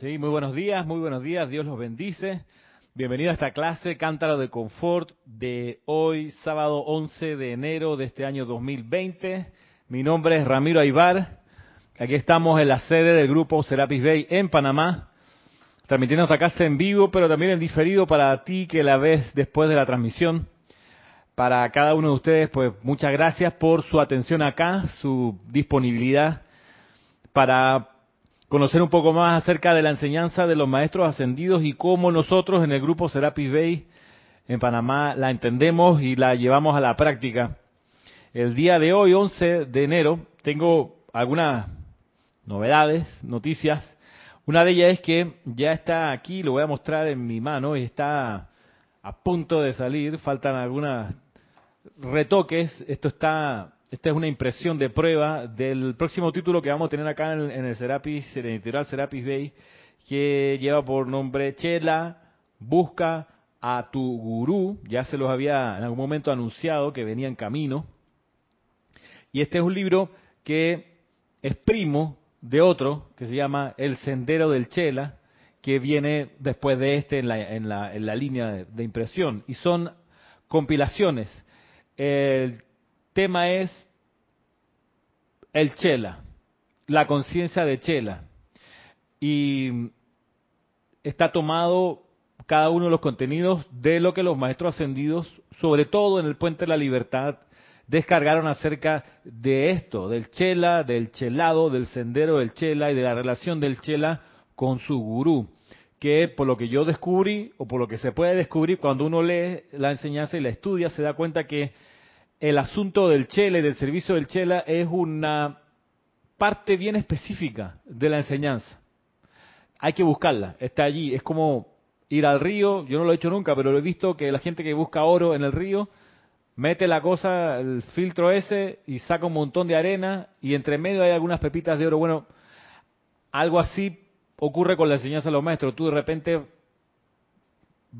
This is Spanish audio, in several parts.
Sí, muy buenos días, muy buenos días, Dios los bendice. Bienvenido a esta clase Cántaro de Confort de hoy, sábado 11 de enero de este año 2020. Mi nombre es Ramiro Aybar. Aquí estamos en la sede del grupo Serapis Bay en Panamá, transmitiendo esta clase en vivo, pero también en diferido para ti que la ves después de la transmisión. Para cada uno de ustedes, pues muchas gracias por su atención acá, su disponibilidad para conocer un poco más acerca de la enseñanza de los maestros ascendidos y cómo nosotros en el grupo Serapis Bay en Panamá la entendemos y la llevamos a la práctica. El día de hoy, 11 de enero, tengo algunas novedades, noticias. Una de ellas es que ya está aquí, lo voy a mostrar en mi mano, y está a punto de salir, faltan algunos retoques, esto está esta es una impresión de prueba del próximo título que vamos a tener acá en, el Serapis, en el editorial Serapis Bay, que lleva por nombre Chela, busca a tu gurú. Ya se los había en algún momento anunciado que venía en camino. Y este es un libro que es primo de otro que se llama El Sendero del Chela, que viene después de este en la, en la, en la línea de, de impresión. Y son compilaciones. El tema es el Chela, la conciencia de Chela. Y está tomado cada uno de los contenidos de lo que los maestros ascendidos, sobre todo en el Puente de la Libertad, descargaron acerca de esto, del Chela, del Chelado, del sendero del Chela y de la relación del Chela con su gurú, que por lo que yo descubrí, o por lo que se puede descubrir cuando uno lee la enseñanza y la estudia, se da cuenta que el asunto del chela del servicio del chela es una parte bien específica de la enseñanza. Hay que buscarla, está allí. Es como ir al río, yo no lo he hecho nunca, pero lo he visto que la gente que busca oro en el río mete la cosa, el filtro ese y saca un montón de arena y entre medio hay algunas pepitas de oro. Bueno, algo así ocurre con la enseñanza de los maestros. Tú de repente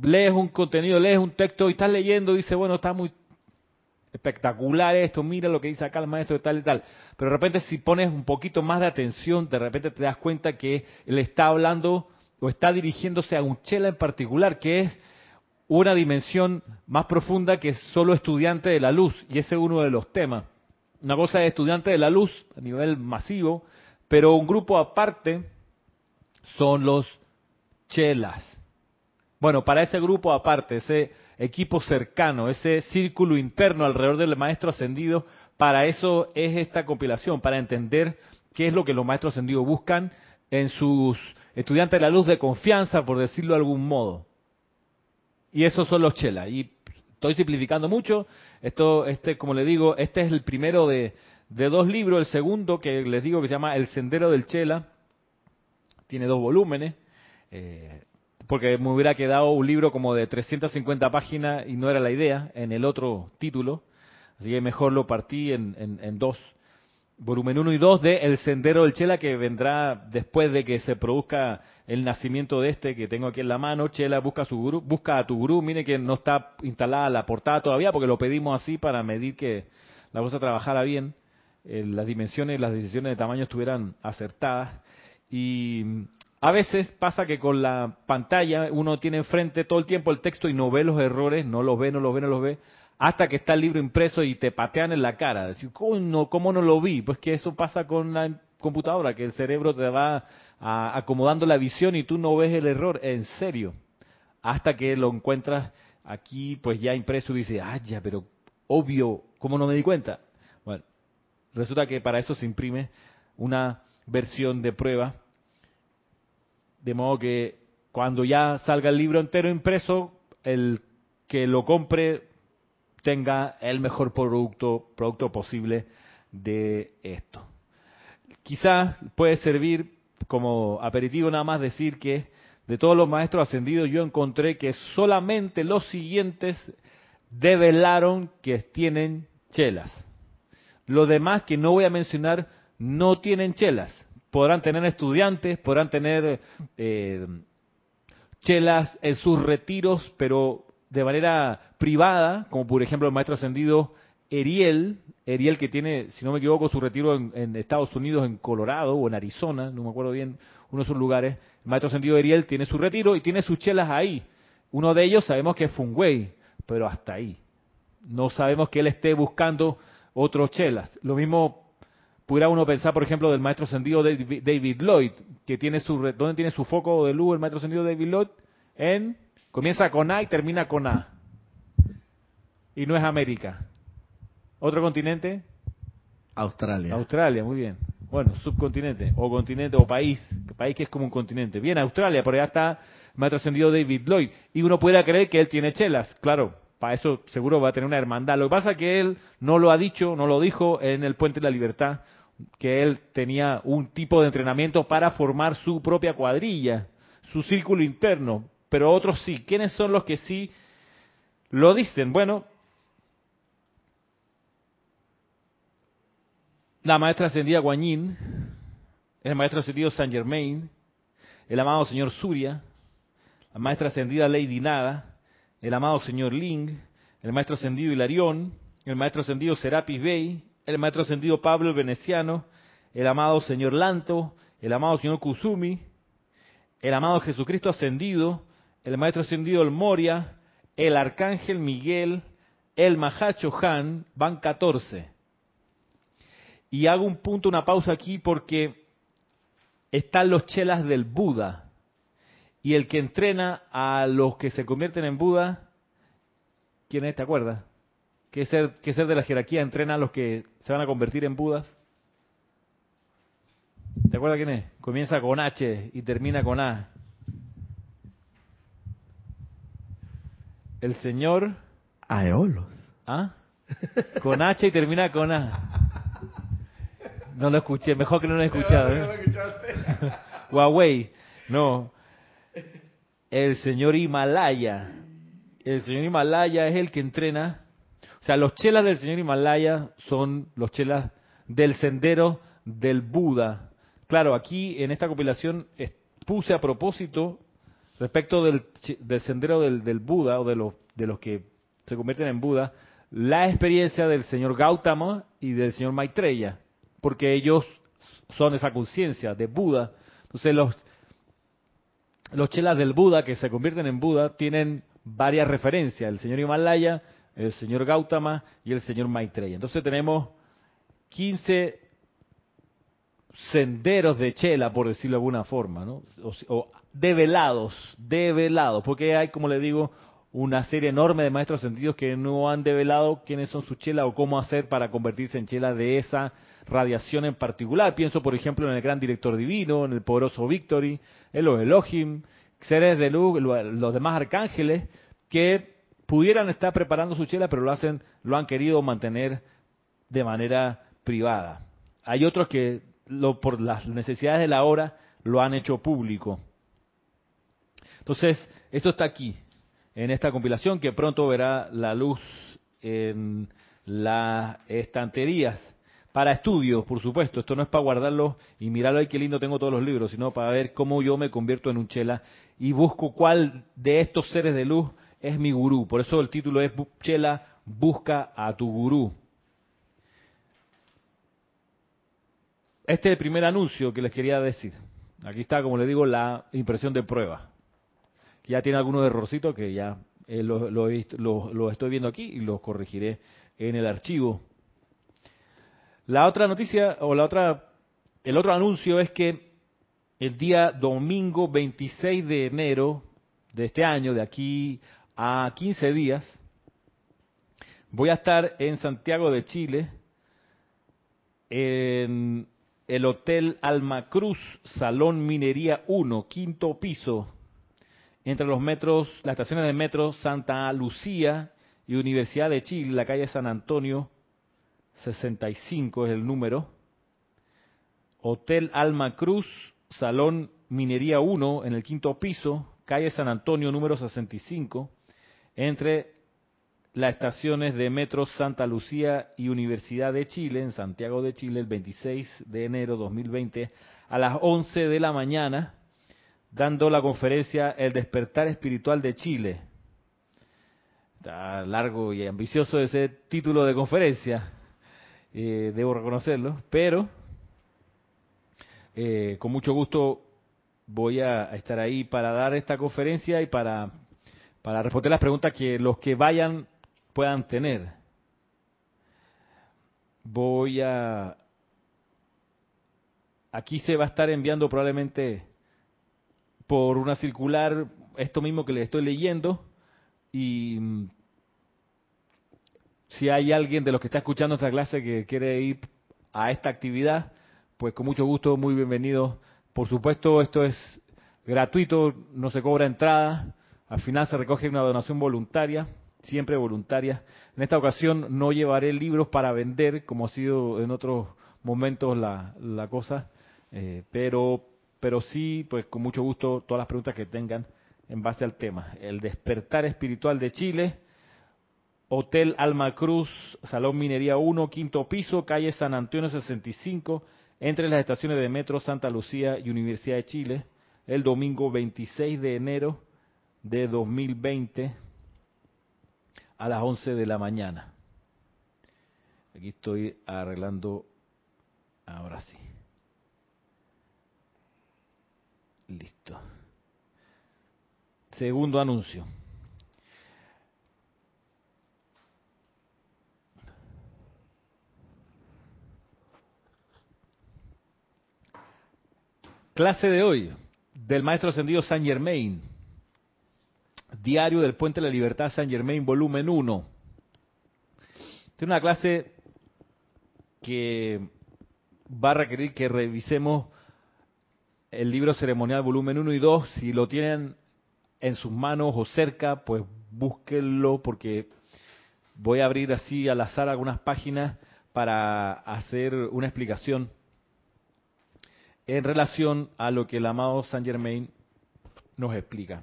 lees un contenido, lees un texto y estás leyendo y dices, bueno, está muy espectacular esto, mira lo que dice acá el maestro de tal y tal. Pero de repente si pones un poquito más de atención, de repente te das cuenta que él está hablando o está dirigiéndose a un chela en particular, que es una dimensión más profunda que solo estudiante de la luz, y ese es uno de los temas. Una cosa es estudiante de la luz a nivel masivo, pero un grupo aparte son los chelas. Bueno, para ese grupo aparte, ese equipo cercano, ese círculo interno alrededor del maestro ascendido. Para eso es esta compilación, para entender qué es lo que los maestros ascendidos buscan en sus estudiantes de la luz de confianza, por decirlo de algún modo. Y esos son los chelas. Y estoy simplificando mucho. Esto, este, como le digo, este es el primero de, dos libros. El segundo, que les digo que se llama El Sendero del Chela, tiene dos volúmenes. Eh, porque me hubiera quedado un libro como de 350 páginas y no era la idea en el otro título, así que mejor lo partí en, dos. Volumen 1 y 2 de El Sendero del Chela, que vendrá después de que se produzca el nacimiento de este que tengo aquí en la mano. Chela busca a su gurú, busca a tu gurú. Mire que no está instalada la portada todavía porque lo pedimos así para medir que la cosa trabajara bien, eh, las dimensiones y las decisiones de tamaño estuvieran acertadas. Y a veces pasa que con la pantalla uno tiene enfrente todo el tiempo el texto y no ve los errores, no los ve, no los ve, no los ve, hasta que está el libro impreso y te patean en la cara. ¿cómo, ¿cómo no lo vi? Pues que eso pasa con la computadora, que el cerebro te va acomodando la visión y tú no ves el error, en serio. Hasta que lo encuentras aquí, pues ya impreso y dices, ah, ya, pero obvio, ¿cómo no me di cuenta? Bueno, resulta que para eso se imprime una versión de prueba de modo que cuando ya salga el libro entero impreso, el que lo compre tenga el mejor producto, producto posible de esto. Quizás puede servir como aperitivo nada más decir que de todos los maestros ascendidos yo encontré que solamente los siguientes develaron que tienen chelas. Los demás que no voy a mencionar no tienen chelas podrán tener estudiantes, podrán tener eh, chelas en sus retiros, pero de manera privada, como por ejemplo el maestro ascendido Eriel, Eriel que tiene, si no me equivoco, su retiro en, Estados Unidos, en Colorado o en Arizona, no me acuerdo bien, uno de sus lugares, El maestro ascendido Ariel tiene su retiro y tiene sus chelas ahí. Uno de ellos sabemos que es Fungwei, pero hasta ahí. No sabemos que él esté buscando otros chelas. Lo mismo pudiera uno pensar, por ejemplo, del maestro ascendido David Lloyd, que tiene su ¿dónde tiene su foco de luz el maestro ascendido David Lloyd? En comienza con A y termina con A. Y no es América. ¿Otro continente? Australia. Australia, muy bien. Bueno, subcontinente, o continente, o país, país que es como un continente. Bien, Australia, por allá está el maestro ascendido David Lloyd. Y uno pudiera creer que él tiene chelas. Claro, para eso seguro va a tener una hermandad. Lo que pasa es que él no lo ha dicho, no lo dijo en el Puente de la Libertad, que él tenía un tipo de entrenamiento para formar su propia cuadrilla, su círculo interno. Pero otros sí. ¿Quiénes son los que sí lo dicen? Bueno, la maestra ascendida Guanyin, el maestro ascendido Saint Germain, el amado señor Surya, la maestra ascendida Lady Nada, el amado señor Ling, el maestro ascendido Hilarión, el maestro ascendido Serapis Bey, el maestro ascendido Pablo el Veneciano, el amado señor Lanto, el amado señor Kusumi, el amado Jesucristo ascendido, el maestro ascendido El Moria, el arcángel Miguel, el Mahacho Han, van 14. Y hago un punto, una pausa aquí porque están los chelas del Buda. Y el que entrena a los que se convierten en Buda, ¿quién es? ¿Te acuerdas? ¿Qué ser, qué ser de la jerarquía entrena a los que se van a convertir en Budas? ¿Te acuerdas quién es? Comienza con H y termina con A. El señor... Aeolos. ¿Ah? Con H y termina con A. No lo escuché, mejor que no lo he escuchado. ¿eh? Huawei, no. El señor Himalaya. El señor Himalaya es el que entrena. O sea, los chelas del señor Himalaya son los chelas del sendero del Buda. Claro, aquí en esta compilación puse a propósito respecto del, sendero del, del, Buda o de los, de los que se convierten en Buda, la experiencia del señor Gautama y del señor Maitreya porque ellos son esa conciencia de Buda. Entonces los, los chelas del Buda que se convierten en Buda tienen varias referencias, el señor Himalaya, el señor Gautama y el señor Maitreya. Entonces tenemos 15 senderos de chela, por decirlo de alguna forma, ¿no? o, o develados, develados, porque hay, como le digo, una serie enorme de maestros sentidos que no han develado quiénes son sus chelas o cómo hacer para convertirse en chela de esa radiación en particular. Pienso, por ejemplo, en el gran director divino, en el poderoso Victory, en los Elohim, seres de luz, los demás arcángeles, que pudieran estar preparando su chela, pero lo hacen, lo han querido mantener de manera privada. Hay otros que lo, por las necesidades de la hora lo han hecho público. Entonces, esto está aquí, en esta compilación que pronto verá la luz en las estanterías. Para estudio, por supuesto, esto no es para guardarlo y mirarlo, ay, qué lindo tengo todos los libros, sino para ver cómo yo me convierto en un chela y busco cuál de estos seres de luz es mi gurú. Por eso el título es Chela, busca a tu gurú. Este es el primer anuncio que les quería decir. Aquí está, como les digo, la impresión de prueba. Ya tiene algunos errorcitos que ya eh, lo, lo, estoy viendo aquí y los corregiré en el archivo. La otra noticia o la otra, el otro anuncio es que el día domingo 26 de enero de este año, de aquí a 15 días, voy a estar en Santiago de Chile, en el Hotel Alma Cruz, Salón Minería 1, quinto piso, entre los metros, las estaciones de metro Santa Lucía y Universidad de Chile, la calle San Antonio, 65 es el número. Hotel Alma Cruz, Salón Minería 1, en el quinto piso, calle San Antonio, número 65, entre las estaciones de Metro Santa Lucía y Universidad de Chile, en Santiago de Chile, el 26 de enero 2020, a las 11 de la mañana, dando la conferencia El despertar espiritual de Chile. Está largo y ambicioso ese título de conferencia eh, debo reconocerlo, pero eh, con mucho gusto voy a estar ahí para dar esta conferencia y para, para responder las preguntas que los que vayan puedan tener. Voy a... Aquí se va a estar enviando probablemente por una circular esto mismo que le estoy leyendo y mm, si hay alguien de los que está escuchando esta clase que quiere ir a esta actividad, pues con mucho gusto, muy bienvenido. Por supuesto, esto es gratuito, no se cobra entrada, al final se recoge una donación voluntaria, siempre voluntaria. En esta ocasión no llevaré libros para vender, como ha sido en otros momentos la, la cosa, eh, pero, pero sí, pues con mucho gusto, todas las preguntas que tengan en base al tema. El despertar espiritual de Chile Hotel Alma Cruz, Salón Minería 1, quinto piso, calle San Antonio 65, entre las estaciones de Metro Santa Lucía y Universidad de Chile, el domingo 26 de enero de 2020 a las 11 de la mañana. Aquí estoy arreglando, ahora sí. Listo. Segundo anuncio. Clase de hoy del Maestro Ascendido San Germain. Diario del Puente de la Libertad San Germain, volumen 1. Tiene una clase que va a requerir que revisemos el libro ceremonial volumen 1 y 2. Si lo tienen en sus manos o cerca, pues búsquenlo porque voy a abrir así al azar algunas páginas para hacer una explicación en relación a lo que el amado Saint Germain nos explica.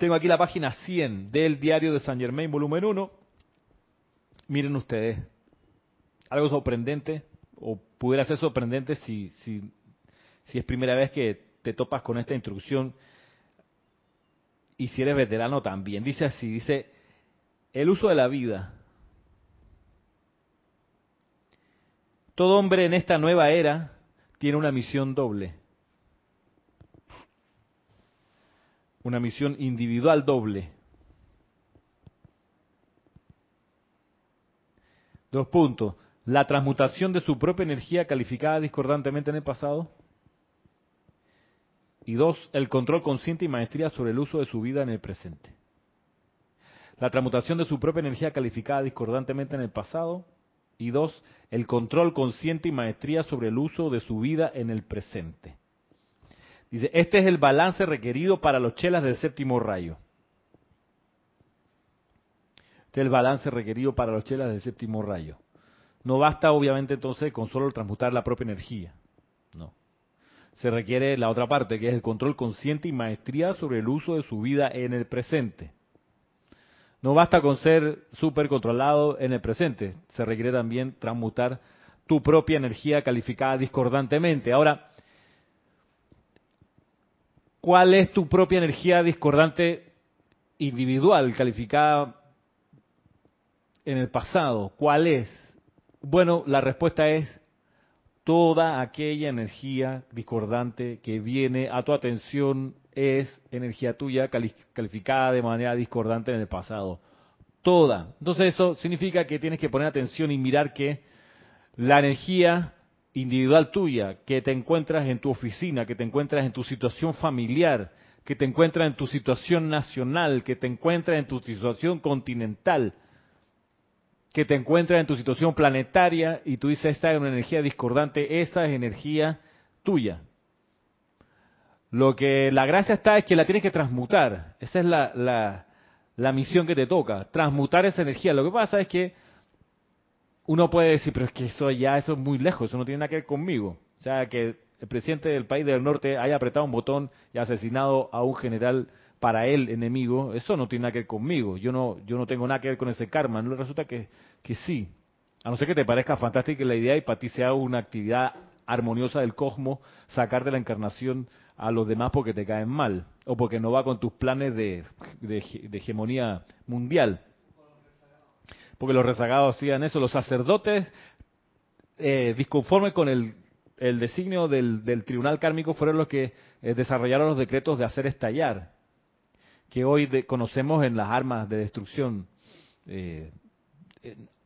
Tengo aquí la página 100 del diario de Saint Germain, volumen 1. Miren ustedes, algo sorprendente, o pudiera ser sorprendente si, si, si es primera vez que te topas con esta instrucción, y si eres veterano también. Dice así, dice, el uso de la vida Todo hombre en esta nueva era tiene una misión doble. Una misión individual doble. Dos puntos. La transmutación de su propia energía calificada discordantemente en el pasado. Y dos, el control consciente y maestría sobre el uso de su vida en el presente. La transmutación de su propia energía calificada discordantemente en el pasado y dos, el control consciente y maestría sobre el uso de su vida en el presente. Dice, este es el balance requerido para los chelas del séptimo rayo. Este es el balance requerido para los chelas del séptimo rayo. No basta obviamente entonces con solo transmutar la propia energía. No. Se requiere la otra parte, que es el control consciente y maestría sobre el uso de su vida en el presente. No basta con ser súper controlado en el presente, se requiere también transmutar tu propia energía calificada discordantemente. Ahora, ¿cuál es tu propia energía discordante individual calificada en el pasado? ¿Cuál es? Bueno, la respuesta es toda aquella energía discordante que viene a tu atención es energía tuya calificada de manera discordante en el pasado. Toda. Entonces eso significa que tienes que poner atención y mirar que la energía individual tuya, que te encuentras en tu oficina, que te encuentras en tu situación familiar, que te encuentras en tu situación nacional, que te encuentras en tu situación continental, que te encuentras en tu situación planetaria y tú dices, esta es una energía discordante, esa es energía tuya. Lo que la gracia está es que la tienes que transmutar. Esa es la, la, misión que te toca, transmutar esa energía. Lo que pasa es que uno puede decir, pero es que eso ya eso es muy lejos, eso no tiene nada que ver conmigo. O sea, que el presidente del país del norte haya apretado un botón y asesinado a un general para él enemigo, eso no tiene nada que ver conmigo. Yo no, yo no tengo nada que ver con ese karma. No resulta que, que sí. A no ser que te parezca fantástica la idea y para ti sea una actividad armoniosa del cosmos sacar de la encarnación a los demás porque te caen mal o porque no va con tus planes de, hegemonía mundial. Porque los rezagados hacían eso, los sacerdotes eh, disconformes con el designio del, tribunal kármico fueron los que eh, desarrollaron los decretos de hacer estallar, que hoy conocemos en las armas de destrucción eh,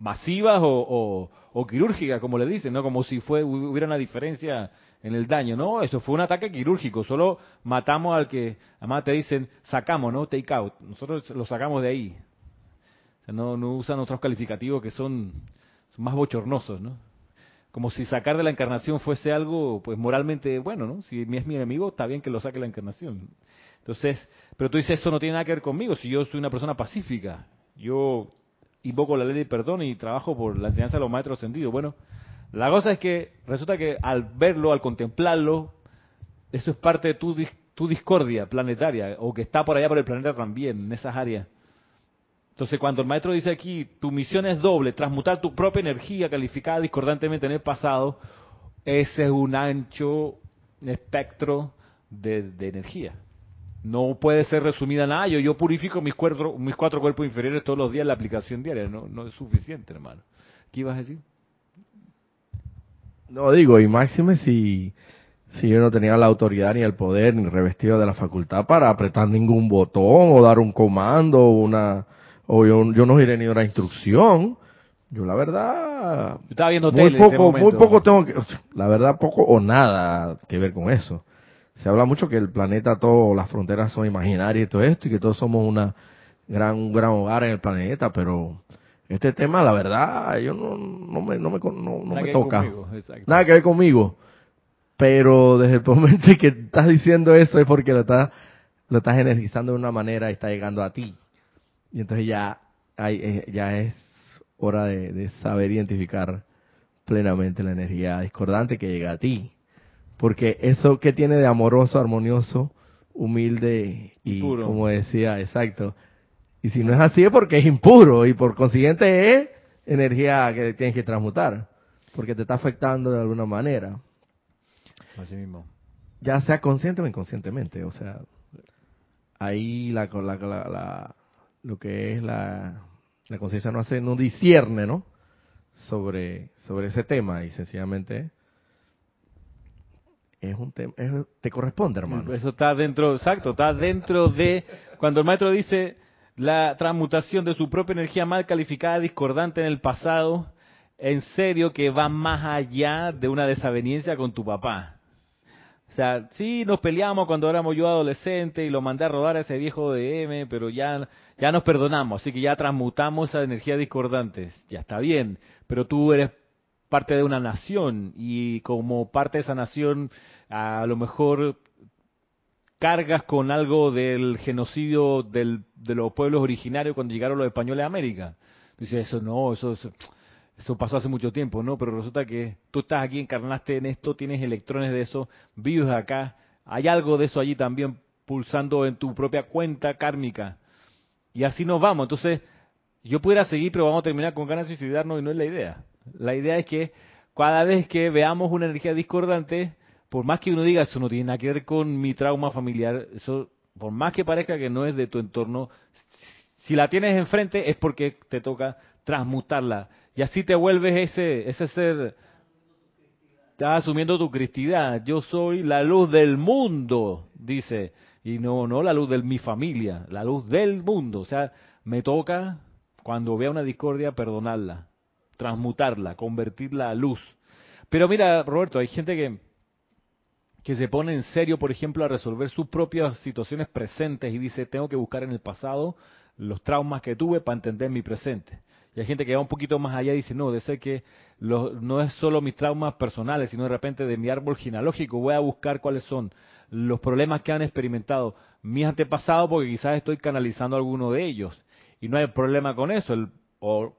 masivas o quirúrgicas, como le dicen, ¿no? Como si fue hubiera una diferencia en el daño. No, eso fue un ataque quirúrgico. Solo matamos al que, además te dicen, sacamos, ¿no? Take out. Nosotros lo sacamos de ahí. No, no usan otros calificativos que son, más bochornosos, ¿no? Como si sacar de la encarnación fuese algo, pues moralmente bueno, ¿no? Si es mi enemigo, está bien que lo saque la encarnación. Entonces, pero tú dices, eso no tiene nada que ver conmigo, si yo soy una persona pacífica. Yo invoco la ley de perdón y trabajo por la enseñanza de los maestros ascendidos. Bueno, la cosa es que resulta que al verlo, al contemplarlo, eso es parte de tu, tu discordia planetaria, o que está por allá por el planeta también, en esas áreas. Entonces, cuando el maestro dice aquí, tu misión es doble, transmutar tu propia energía calificada discordantemente en el pasado, ese es un ancho espectro de, energía. No puede ser resumida en, yo, yo purifico mis cuatro, mis cuatro cuerpos inferiores todos los días en la aplicación diaria. No, no es suficiente, hermano. ¿Qué ibas a decir? No digo, y máxime si, si yo no tenía la autoridad ni el poder ni revestido de la facultad para apretar ningún botón o dar un comando o una o yo, yo no iré ni una instrucción. Yo la verdad Yo estaba viendo muy tele en ese poco, muy poco tengo que, la verdad poco o nada que ver con eso. Se habla mucho que el planeta, todo, las fronteras son imaginarias y todo esto y que todos somos una gran, un gran hogar en el planeta, pero este tema, la verdad, yo no, no me, no me, no, me toca. conmigo. Nada que ver conmigo. Pero desde el momento en que estás diciendo eso es porque lo estás, lo estás energizando de una manera y está llegando a ti. Y entonces ya, hay, eh, ya es hora de, de saber identificar plenamente la energía discordante que llega a ti. Porque eso que tiene de amoroso, armonioso, humilde y, Puro. como decía, exacto. Y si no es así es porque es impuro y por consiguiente es energía que tienes que transmutar. Porque te está afectando de alguna manera. Así mismo. Ya sea consciente o inconscientemente. O sea, ahí la, la, la- la- lo que es la, la conciencia no hace, no discierne, ¿no? Sobre, sobre ese tema y sencillamente es un tema, te corresponde, hermano. Eso está dentro, exacto, está dentro de cuando el maestro dice la transmutación de su propia energía mal calificada, discordante en el pasado, en serio que va más allá de una desaveniencia con tu papá. O sea, sí, nos peleamos cuando éramos yo adolescente y lo mandé a rodar a ese viejo de M, pero ya, ya nos perdonamos, así que ya transmutamos esa energía discordante. Ya está bien, pero tú eres parte de una nación y como parte de esa nación a lo mejor cargas con algo del genocidio del, de los pueblos originarios cuando llegaron los españoles a América. Dices, eso no, eso, eso, eso pasó hace mucho tiempo, ¿no? Pero resulta que tú estás aquí, encarnaste en esto, tienes electrones de eso, vives acá, hay algo de eso allí también pulsando en tu propia cuenta kármica. Y así nos vamos. Entonces, yo pudiera seguir, pero vamos a terminar con ganas de suicidarnos y no es la idea. La idea es que cada vez que veamos una energía discordante, por más que uno diga eso no tiene nada que ver con mi trauma familiar, eso por más que parezca que no es de tu entorno, si la tienes enfrente es porque te toca transmutarla y así te vuelves ese ese ser estás asumiendo tu cristidad. Yo soy la luz del mundo, dice, y no no la luz de mi familia, la luz del mundo, o sea, me toca cuando vea una discordia perdonarla, transmutarla, convertirla a luz. Pero mira, Roberto, hay gente que que se pone en serio, por ejemplo, a resolver sus propias situaciones presentes y dice, tengo que buscar en el pasado los traumas que tuve para entender mi presente. Y hay gente que va un poquito más allá y dice, no, de ser que no es solo mis traumas personales, sino de repente de mi árbol genealógico, voy a buscar cuáles son los problemas que han experimentado mis antepasados, porque quizás estoy canalizando alguno de ellos. Y no hay problema con eso. O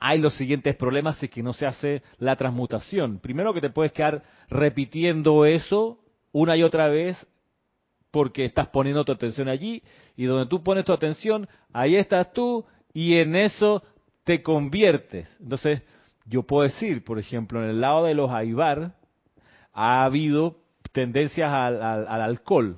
hay los siguientes problemas si es que no se hace la transmutación. Primero que te puedes quedar repitiendo eso una y otra vez porque estás poniendo tu atención allí y donde tú pones tu atención, ahí estás tú y en eso te conviertes. Entonces, yo puedo decir, por ejemplo, en el lado de los Aibar ha habido tendencias al, al- al alcohol.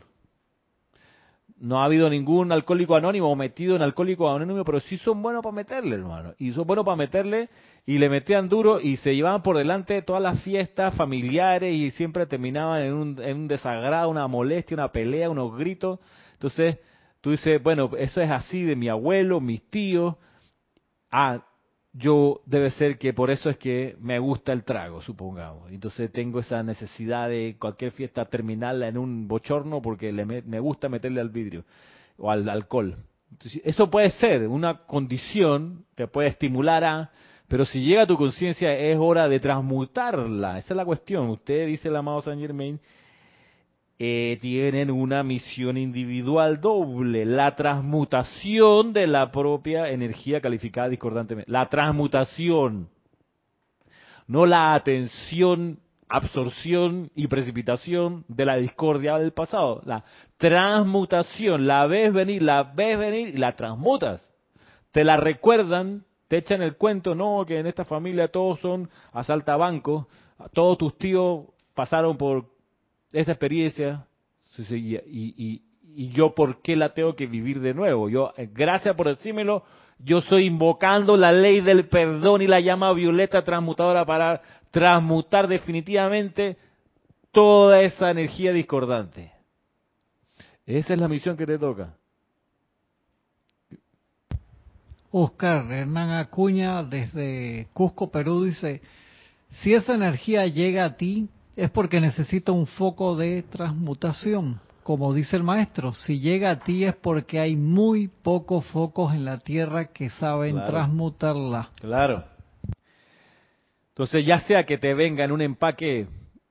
no ha habido ningún alcohólico anónimo metido en alcohólico anónimo, pero sí son buenos para meterle, hermano. Y son buenos para meterle y le metían duro y se llevaban por delante todas las fiestas familiares y siempre terminaban en un, en un desagrado, una molestia, una pelea, unos gritos. Entonces, tú dices, bueno, eso es así de mi abuelo, mis tíos. Ah, yo debe ser que por eso es que me gusta el trago, supongamos. Entonces tengo esa necesidad de cualquier fiesta terminarla en un bochorno porque le me, gusta meterle al vidrio o al alcohol. eso puede ser una condición, te puede estimular a, pero si llega a tu conciencia es hora de transmutarla. Esa es la cuestión. Usted dice el amado Saint Germain eh, tienen una misión individual doble, la transmutación de la propia energía calificada discordantemente. La transmutación, no la atención, absorción y precipitación de la discordia del pasado. La transmutación, la ves venir, la ves venir y la transmutas. Te la recuerdan, te echan el cuento, no, que en esta familia todos son asaltabancos, todos tus tíos pasaron por esa experiencia y, yo por qué la tengo que vivir de nuevo. Yo, eh, gracias por decírmelo, yo estoy invocando la ley del perdón y la llama violeta transmutadora para transmutar definitivamente toda esa energía discordante. Esa es la misión que te toca. Oscar Hernán Acuña desde Cusco, Perú dice, si esa energía llega a ti, es porque necesita un foco de transmutación. Como dice el maestro, si llega a ti es porque hay muy pocos focos en la tierra que saben transmutarla. Claro. Entonces, ya sea que te venga en un empaque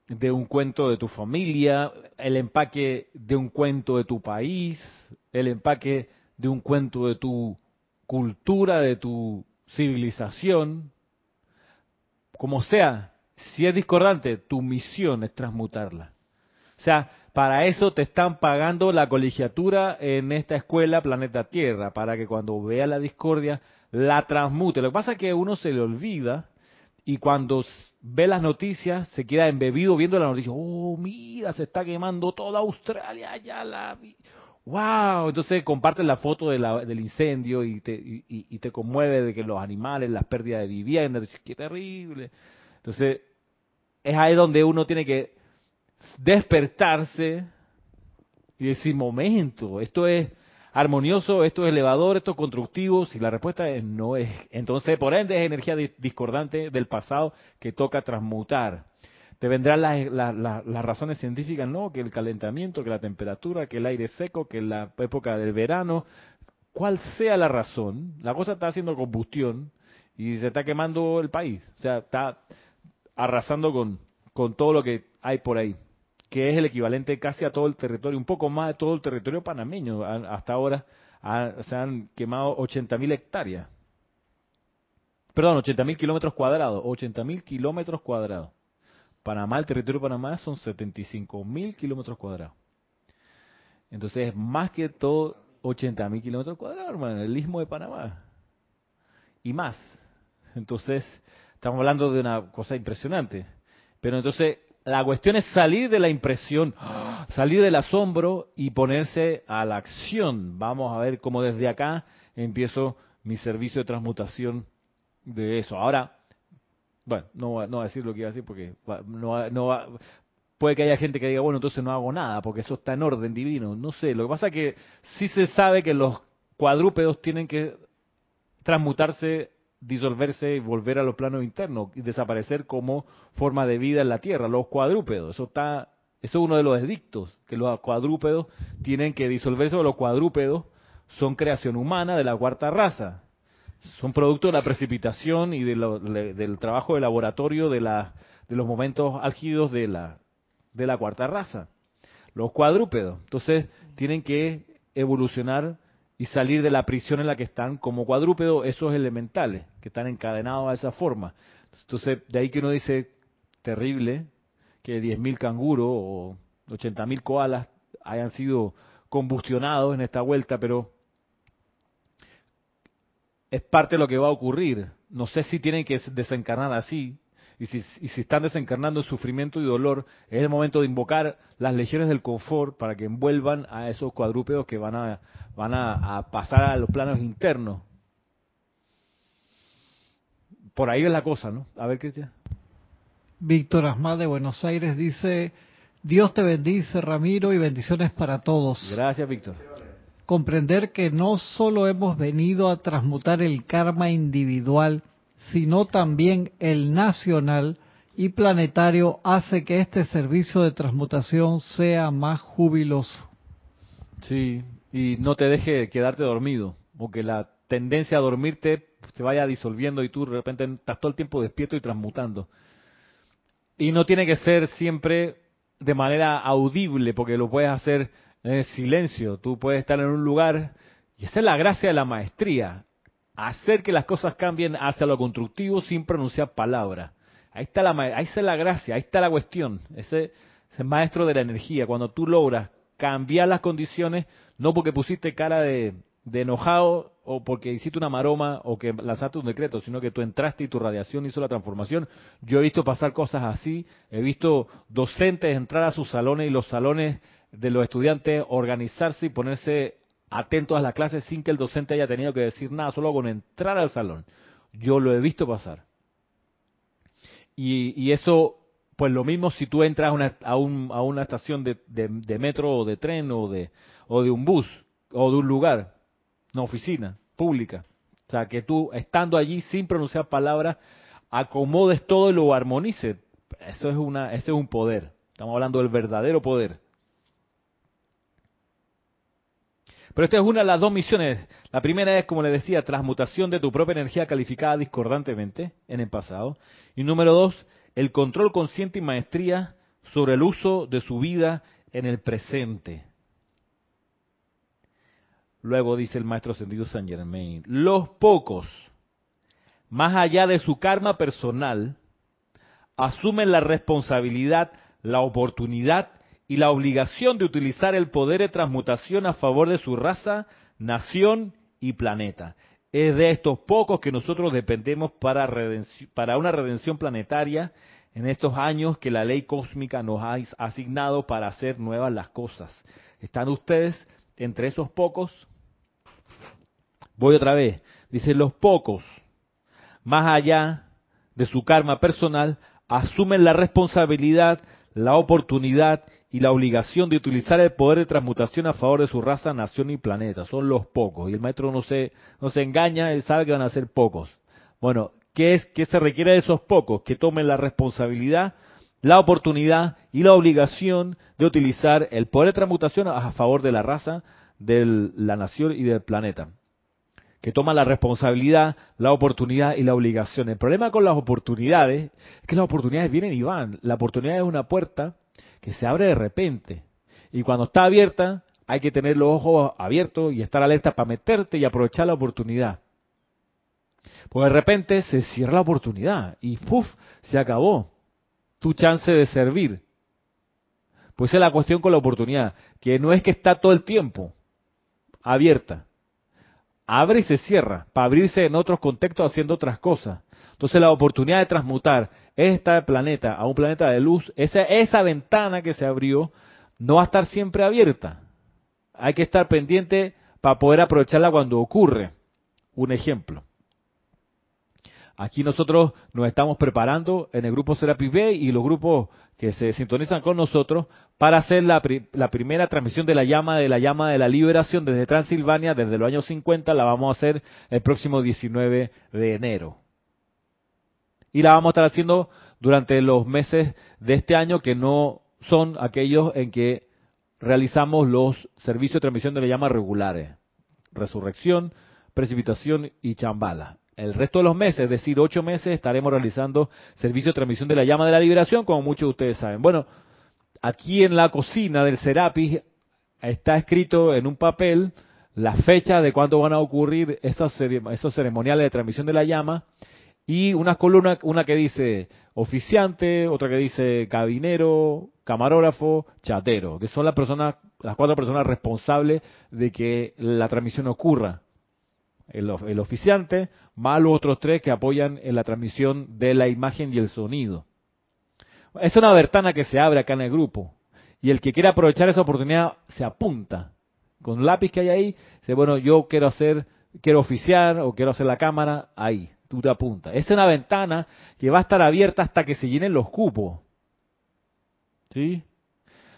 de un cuento de tu familia, el empaque de un cuento de tu país, el empaque de un cuento de tu cultura, de tu civilización, como sea, si es discordante, tu misión es transmutarla. O sea, para eso te están pagando la colegiatura en esta escuela Planeta Tierra, para que cuando vea la discordia la transmute. Lo que pasa es que uno se le olvida y cuando ve las noticias se queda embebido viendo la noticia. Oh, mira, se está quemando toda Australia, ya la. ¡Wow! Entonces comparten la foto del incendio y te, y, te conmueve de que los animales, las pérdidas de vivienda, qué terrible. Entonces, es ahí donde uno tiene que despertarse y decir, momento, esto es armonioso, esto es elevador, esto es constructivo. Si la respuesta es no es, entonces por ende es energía discordante del pasado que toca transmutar. Te vendrán las, las, razones científicas, no, que el calentamiento, que la temperatura, que el aire seco, que la época del verano, cual sea la razón, la cosa está haciendo combustión y se está quemando el país. O sea, está arrasando con, con todo lo que hay por ahí, que es el equivalente casi a todo el territorio, un poco más de todo el territorio panameño. Hasta ahora se han quemado 80.000 hectáreas. Perdón, 80.000 kilómetros cuadrados. 80.000 kilómetros cuadrados. Panamá, el territorio de Panamá son 75.000 kilómetros cuadrados. Entonces, más que todo 80.000 kilómetros cuadrados, hermano, el istmo de Panamá. Y más. Entonces, Estamos hablando de una cosa impresionante. Pero entonces la cuestión es salir de la impresión, salir del asombro y ponerse a la acción. Vamos a ver cómo desde acá empiezo mi servicio de transmutación de eso. Ahora, bueno, no, no voy a decir lo que iba a decir porque no, no puede que haya gente que diga, bueno, entonces no hago nada porque eso está en orden divino. No sé, lo que pasa es que sí se sabe que los cuadrúpedos tienen que transmutarse disolverse y volver a los planos internos y desaparecer como forma de vida en la tierra, los cuadrúpedos, eso está eso es uno de los edictos, que los cuadrúpedos tienen que disolverse o los cuadrúpedos son creación humana de la cuarta raza. Son producto de la precipitación y del trabajo de laboratorio de, la, de los momentos álgidos de la, de la cuarta raza. Los cuadrúpedos. Entonces, tienen que evolucionar y salir de la prisión en la que están como cuadrúpedo esos elementales que están encadenados a esa forma. Entonces, de ahí que uno dice, terrible, que 10.000 canguros o 80.000 koalas hayan sido combustionados en esta vuelta, pero es parte de lo que va a ocurrir. No sé si tienen que desencarnar así, y si, y si están desencarnando en sufrimiento y dolor, es el momento de invocar las legiones del confort para que envuelvan a esos cuadrúpedos que van a, van a, a pasar a los planos internos. Por ahí es la cosa, ¿no? A ver, Cristian. Víctor Asmad de Buenos Aires dice, Dios te bendice, Ramiro, y bendiciones para todos. Gracias, Víctor. Comprender que no solo hemos venido a transmutar el karma individual, sino también el nacional y planetario hace que este servicio de transmutación sea más jubiloso. Sí, y no te deje quedarte dormido, porque la tendencia a dormirte se vaya disolviendo y tú de repente estás todo el tiempo despierto y transmutando. Y no tiene que ser siempre de manera audible, porque lo puedes hacer en silencio. Tú puedes estar en un lugar, y esa es la gracia de la maestría, hacer que las cosas cambien hacia lo constructivo sin pronunciar palabras. Ahí está la, ahí está la gracia, ahí está la cuestión. Ese, maestro de la energía, cuando tú logras cambiar las condiciones, no porque pusiste cara de, de enojado o porque hiciste una maroma o que lanzaste un decreto, sino que tú entraste y tu radiación hizo la transformación. Yo he visto pasar cosas así, he visto docentes entrar a sus salones y los salones de los estudiantes organizarse y ponerse atentos a las clases sin que el docente haya tenido que decir nada, solo con entrar al salón. Yo lo he visto pasar. Y, y eso, pues lo mismo si tú entras a una, a un, a una estación de, de, metro o de tren o de, o de un bus o de un lugar una oficina pública. O sea, que tú estando allí sin pronunciar palabras, acomodes todo y lo armonices. Eso es una, ese es un poder. Estamos hablando del verdadero poder. Pero esta es una de las dos misiones. La primera es, como le decía, transmutación de tu propia energía calificada discordantemente en el pasado. Y número dos, el control consciente y maestría sobre el uso de su vida en el presente. Luego dice el maestro ascendido San Germain, los pocos, más allá de su karma personal, asumen la responsabilidad, la oportunidad y la obligación de utilizar el poder de transmutación a favor de su raza, nación y planeta. Es de estos pocos que nosotros dependemos para, una redención planetaria en estos años que la ley cósmica nos ha asignado para hacer nuevas las cosas. ¿Están ustedes entre esos pocos? Voy otra vez. Dice, los pocos, más allá de su karma personal, asumen la responsabilidad, la oportunidad y la obligación de utilizar el poder de transmutación a favor de su raza, nación y planeta. Son los pocos. Y el maestro no se, no se engaña, él sabe que van a ser pocos. Bueno, ¿qué, es, ¿qué se requiere de esos pocos? Que tomen la responsabilidad, la oportunidad y la obligación de utilizar el poder de transmutación a favor de la raza, de la nación y del planeta que toma la responsabilidad, la oportunidad y la obligación. El problema con las oportunidades es que las oportunidades vienen y van. La oportunidad es una puerta que se abre de repente. Y cuando está abierta, hay que tener los ojos abiertos y estar alerta para meterte y aprovechar la oportunidad. Pues de repente se cierra la oportunidad y ¡puf! se acabó tu chance de servir. Pues es la cuestión con la oportunidad, que no es que está todo el tiempo abierta abre y se cierra para abrirse en otros contextos haciendo otras cosas. Entonces la oportunidad de transmutar este planeta a un planeta de luz, esa, esa ventana que se abrió, no va a estar siempre abierta. Hay que estar pendiente para poder aprovecharla cuando ocurre. Un ejemplo. Aquí nosotros nos estamos preparando en el grupo Serapis B y los grupos que se sintonizan con nosotros para hacer la, la, primera transmisión de la llama de la llama de la liberación desde Transilvania, desde los años 50, la vamos a hacer el próximo 19 de enero. Y la vamos a estar haciendo durante los meses de este año que no son aquellos en que realizamos los servicios de transmisión de la llama regulares. Resurrección, precipitación y chambala. El resto de los meses, es decir, ocho meses, estaremos realizando servicio de transmisión de la llama de la liberación, como muchos de ustedes saben. Bueno, aquí en la cocina del Serapis está escrito en un papel la fecha de cuándo van a ocurrir esos, esos ceremoniales de transmisión de la llama y una columna, una que dice oficiante, otra que dice cabinero, camarógrafo, chatero, que son las personas, las cuatro personas responsables de que la transmisión ocurra. el, el oficiante, más los otros tres que apoyan en la transmisión de la imagen y el sonido. Es una ventana que se abre acá en el grupo. Y el que quiera aprovechar esa oportunidad se apunta. Con lápiz que hay ahí, dice, bueno, yo quiero hacer, quiero oficiar o quiero hacer la cámara, ahí, tú te apuntas. Es una ventana que va a estar abierta hasta que se llenen los cupos. ¿Sí?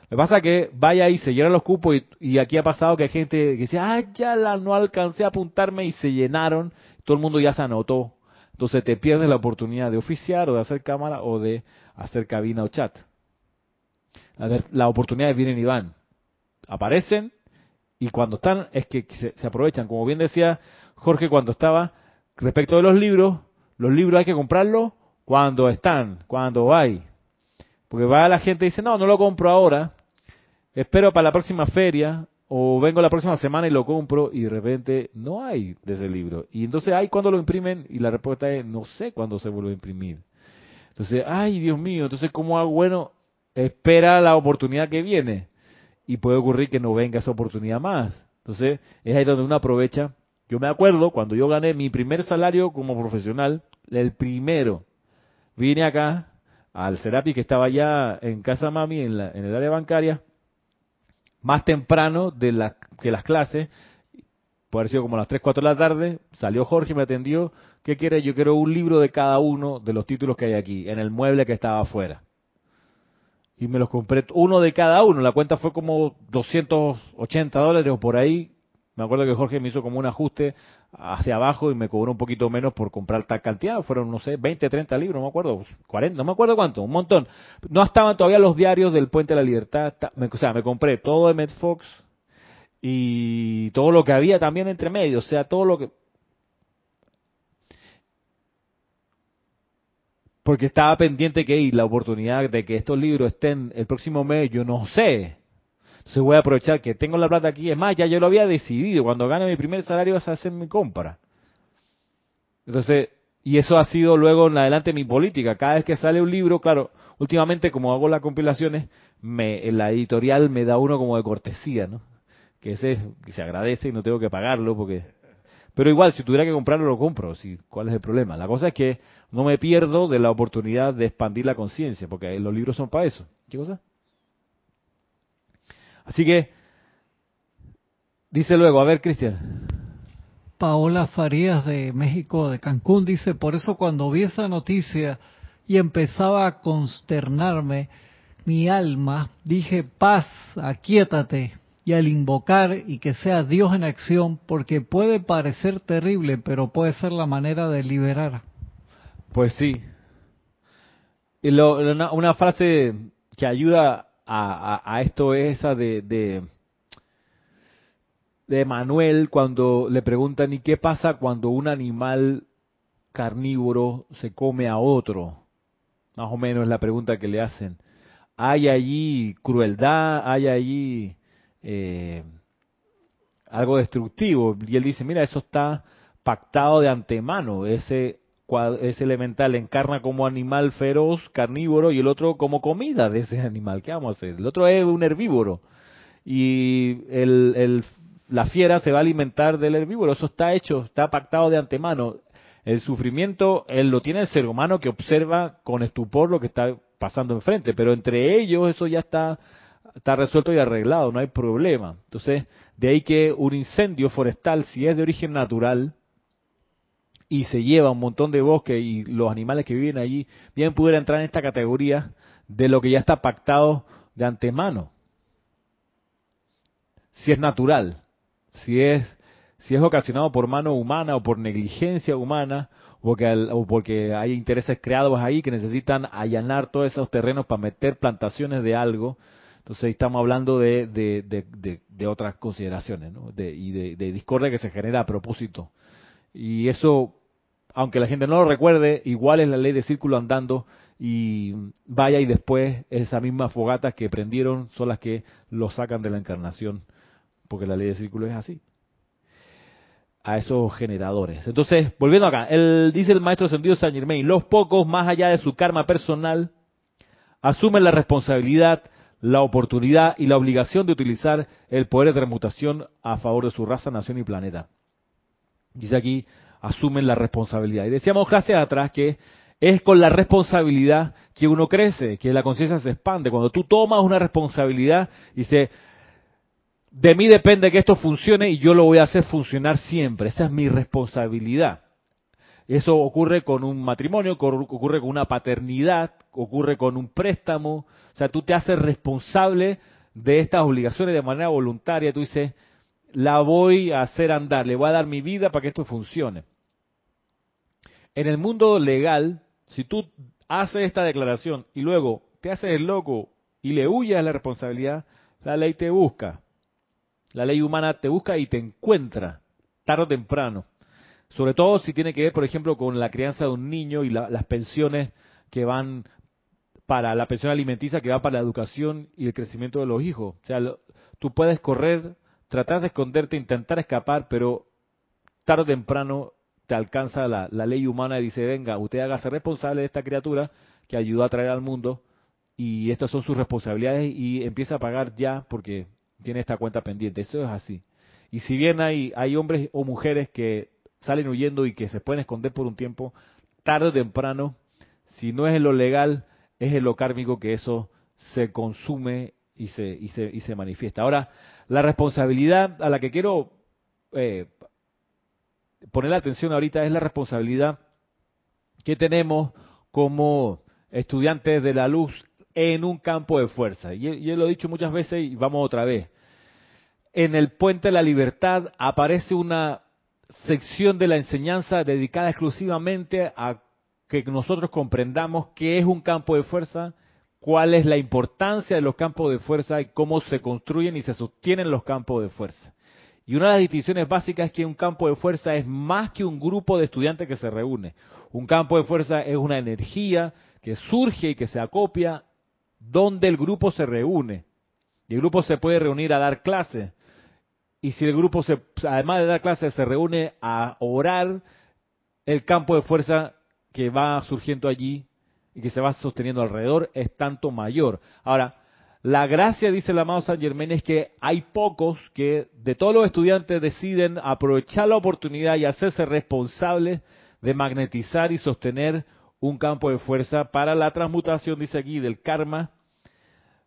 Lo que pasa es que vaya ahí, se llenan los cupos y, y aquí ha pasado que hay gente que dice, ah, ya la, no alcancé a apuntarme y se llenaron, todo el mundo ya se anotó. Entonces te pierdes la oportunidad de oficiar o de hacer cámara o de hacer cabina o chat. Las oportunidades vienen y van. Aparecen y cuando están es que se aprovechan. Como bien decía Jorge cuando estaba, respecto de los libros, los libros hay que comprarlos cuando están, cuando hay. Porque va la gente y dice, no, no lo compro ahora, espero para la próxima feria o vengo la próxima semana y lo compro y de repente no hay de ese libro. Y entonces, ay, ¿cuándo lo imprimen? Y la respuesta es, no sé cuándo se vuelve a imprimir. Entonces, ay, Dios mío, entonces, ¿cómo hago? Bueno, espera la oportunidad que viene. Y puede ocurrir que no venga esa oportunidad más. Entonces, es ahí donde uno aprovecha. Yo me acuerdo cuando yo gané mi primer salario como profesional, el primero, vine acá al Serapi que estaba allá en casa mami, en, la, en el área bancaria, más temprano de la, que las clases, puede haber sido como las 3, 4 de la tarde, salió Jorge y me atendió, ¿qué quiere? Yo quiero un libro de cada uno de los títulos que hay aquí, en el mueble que estaba afuera. Y me los compré uno de cada uno, la cuenta fue como 280 dólares o por ahí. Me acuerdo que Jorge me hizo como un ajuste hacia abajo y me cobró un poquito menos por comprar tal cantidad. Fueron, no sé, 20, 30 libros, no me acuerdo, 40, no me acuerdo cuánto, un montón. No estaban todavía los diarios del Puente de la Libertad. o sea, me compré todo de Met Fox y todo lo que había también entre medio. O sea, todo lo que... Porque estaba pendiente que la oportunidad de que estos libros estén el próximo mes, yo no sé. Entonces voy a aprovechar que tengo la plata aquí. Es más, ya yo lo había decidido. Cuando gane mi primer salario vas a hacer mi compra. Entonces, y eso ha sido luego en adelante mi política. Cada vez que sale un libro, claro, últimamente como hago las compilaciones, me, la editorial me da uno como de cortesía, ¿no? Que ese se agradece y no tengo que pagarlo porque... Pero igual, si tuviera que comprarlo, lo compro. Sí, ¿Cuál es el problema? La cosa es que no me pierdo de la oportunidad de expandir la conciencia, porque los libros son para eso. ¿Qué cosa? Así que, dice luego, a ver, Cristian. Paola Farías de México, de Cancún, dice, por eso cuando vi esa noticia y empezaba a consternarme mi alma, dije, paz, aquíétate, y al invocar y que sea Dios en acción, porque puede parecer terrible, pero puede ser la manera de liberar. Pues sí. Y lo- una, una frase que ayuda a, a- esto es esa de, de, de Manuel cuando le preguntan, ¿y qué pasa cuando un animal carnívoro se come a otro? Más o menos es la pregunta que le hacen. ¿Hay allí crueldad? ¿Hay allí eh, algo destructivo? Y él dice, mira, eso está pactado de antemano. Ese, ese elemental encarna como animal feroz, carnívoro, y el otro como comida de ese animal. ¿Qué vamos a hacer? El otro es un herbívoro. Y el, el- la fiera se va a alimentar del herbívoro. Eso está hecho, está pactado de antemano. El sufrimiento, él lo tiene el ser humano que observa con estupor lo que está pasando enfrente, pero entre ellos eso ya está, está resuelto y arreglado, no hay problema. Entonces, de ahí que un incendio forestal, si es de origen natural y se lleva un montón de bosque y los animales que viven allí, bien pudiera entrar en esta categoría de lo que ya está pactado de antemano. Si es natural, si es si es ocasionado por mano humana o por negligencia humana o, que al- o porque hay intereses creados ahí que necesitan allanar todos esos terrenos para meter plantaciones de algo, entonces estamos hablando de, de, de, de- otras consideraciones y de discordia que se genera a propósito. Y eso, aunque la gente no lo recuerde, igual es la ley de círculo andando y vaya y después esas mismas fogatas que prendieron son las que lo sacan de la encarnación, porque la ley de círculo es así a esos generadores. Entonces, volviendo acá, él dice el maestro ascendido Saint Germain, los pocos, más allá de su karma personal, asumen la responsabilidad, la oportunidad y la obligación de utilizar el poder de transmutación a favor de su raza, nación y planeta. Dice aquí, asumen la responsabilidad. Y decíamos clases atrás que es con la responsabilidad que uno crece, que la conciencia se expande. Cuando tú tomas una responsabilidad y dices, de mí depende que esto funcione y yo lo voy a hacer funcionar siempre. Esa es mi responsabilidad. Eso ocurre con un matrimonio, ocurre con una paternidad, ocurre con un préstamo. O sea, tú te haces responsable de estas obligaciones de manera voluntaria. Tú dices, la voy a hacer andar, le voy a dar mi vida para que esto funcione. En el mundo legal, si tú haces esta declaración y luego te haces el loco y le huyes a la responsabilidad, la ley te busca. La ley humana te busca y te encuentra tarde o temprano. Sobre todo si tiene que ver, por ejemplo, con la crianza de un niño y las pensiones que van para la pensión alimenticia, que va para la educación y el crecimiento de los hijos. O sea, tú puedes correr, tratar de esconderte, intentar escapar, pero tarde o temprano te alcanza la, ley humana y dice, venga, usted hágase responsable de esta criatura que ayudó a traer al mundo y estas son sus responsabilidades y empieza a pagar ya porque tiene esta cuenta pendiente. Eso es así. Y si bien hay, hay hombres o mujeres que salen huyendo y que se pueden esconder por un tiempo, tarde o temprano, si no es en lo legal, es en lo kármico que eso se consume y se, y se, y se manifiesta. Ahora, la responsabilidad a la que quiero eh, poner la atención ahorita es la responsabilidad que tenemos como estudiantes de la luz en un campo de fuerza. Y, yo lo he dicho muchas veces y vamos otra vez. En el Puente de la Libertad aparece una sección de la enseñanza dedicada exclusivamente a que nosotros comprendamos qué es un campo de fuerza, cuál es la importancia de los campos de fuerza y cómo se construyen y se sostienen los campos de fuerza. Y una de las distinciones básicas es que un campo de fuerza es más que un grupo de estudiantes que se reúne. Un campo de fuerza es una energía que surge y que se acopia donde el grupo se reúne. Y el grupo se puede reunir a dar clases. Y si el grupo, se, además de dar clases, se reúne a orar, el campo de fuerza que va surgiendo allí y que se va sosteniendo alrededor es tanto mayor. Ahora, la gracia, dice el amado San Germain, es que hay pocos que de todos los estudiantes deciden aprovechar la oportunidad y hacerse responsables de magnetizar y sostener un campo de fuerza para la transmutación, dice aquí, del karma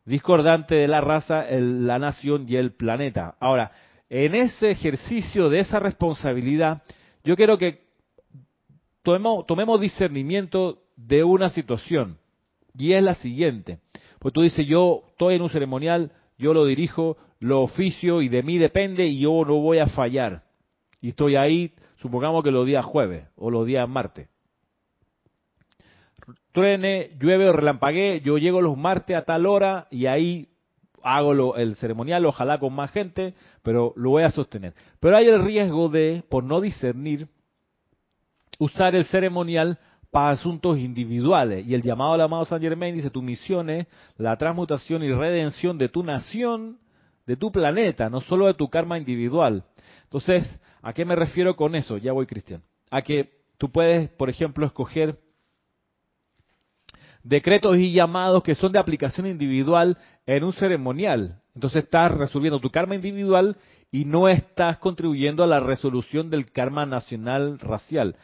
discordante de la raza, la nación y el planeta. Ahora, en ese ejercicio de esa responsabilidad, yo quiero que tomemos discernimiento de una situación, y es la siguiente. Pues tú dices, yo estoy en un ceremonial, yo lo dirijo, lo oficio y de mí depende y yo no voy a fallar. Y estoy ahí, supongamos que los días jueves o los días martes. Truene, llueve o relampaguee, yo llego los martes a tal hora y ahí hago el ceremonial, ojalá con más gente, pero lo voy a sostener. Pero hay el riesgo de, por no discernir, usar el ceremonial para asuntos individuales. Y el llamado al amado San Germain dice, tu misión es la transmutación y redención de tu nación, de tu planeta, no solo de tu karma individual. Entonces, ¿a qué me refiero con eso? Ya voy, Cristian. A que tú puedes, por ejemplo, escoger decretos y llamados que son de aplicación individual en un ceremonial. Entonces estás resolviendo tu karma individual y no estás contribuyendo a la resolución del karma nacional racial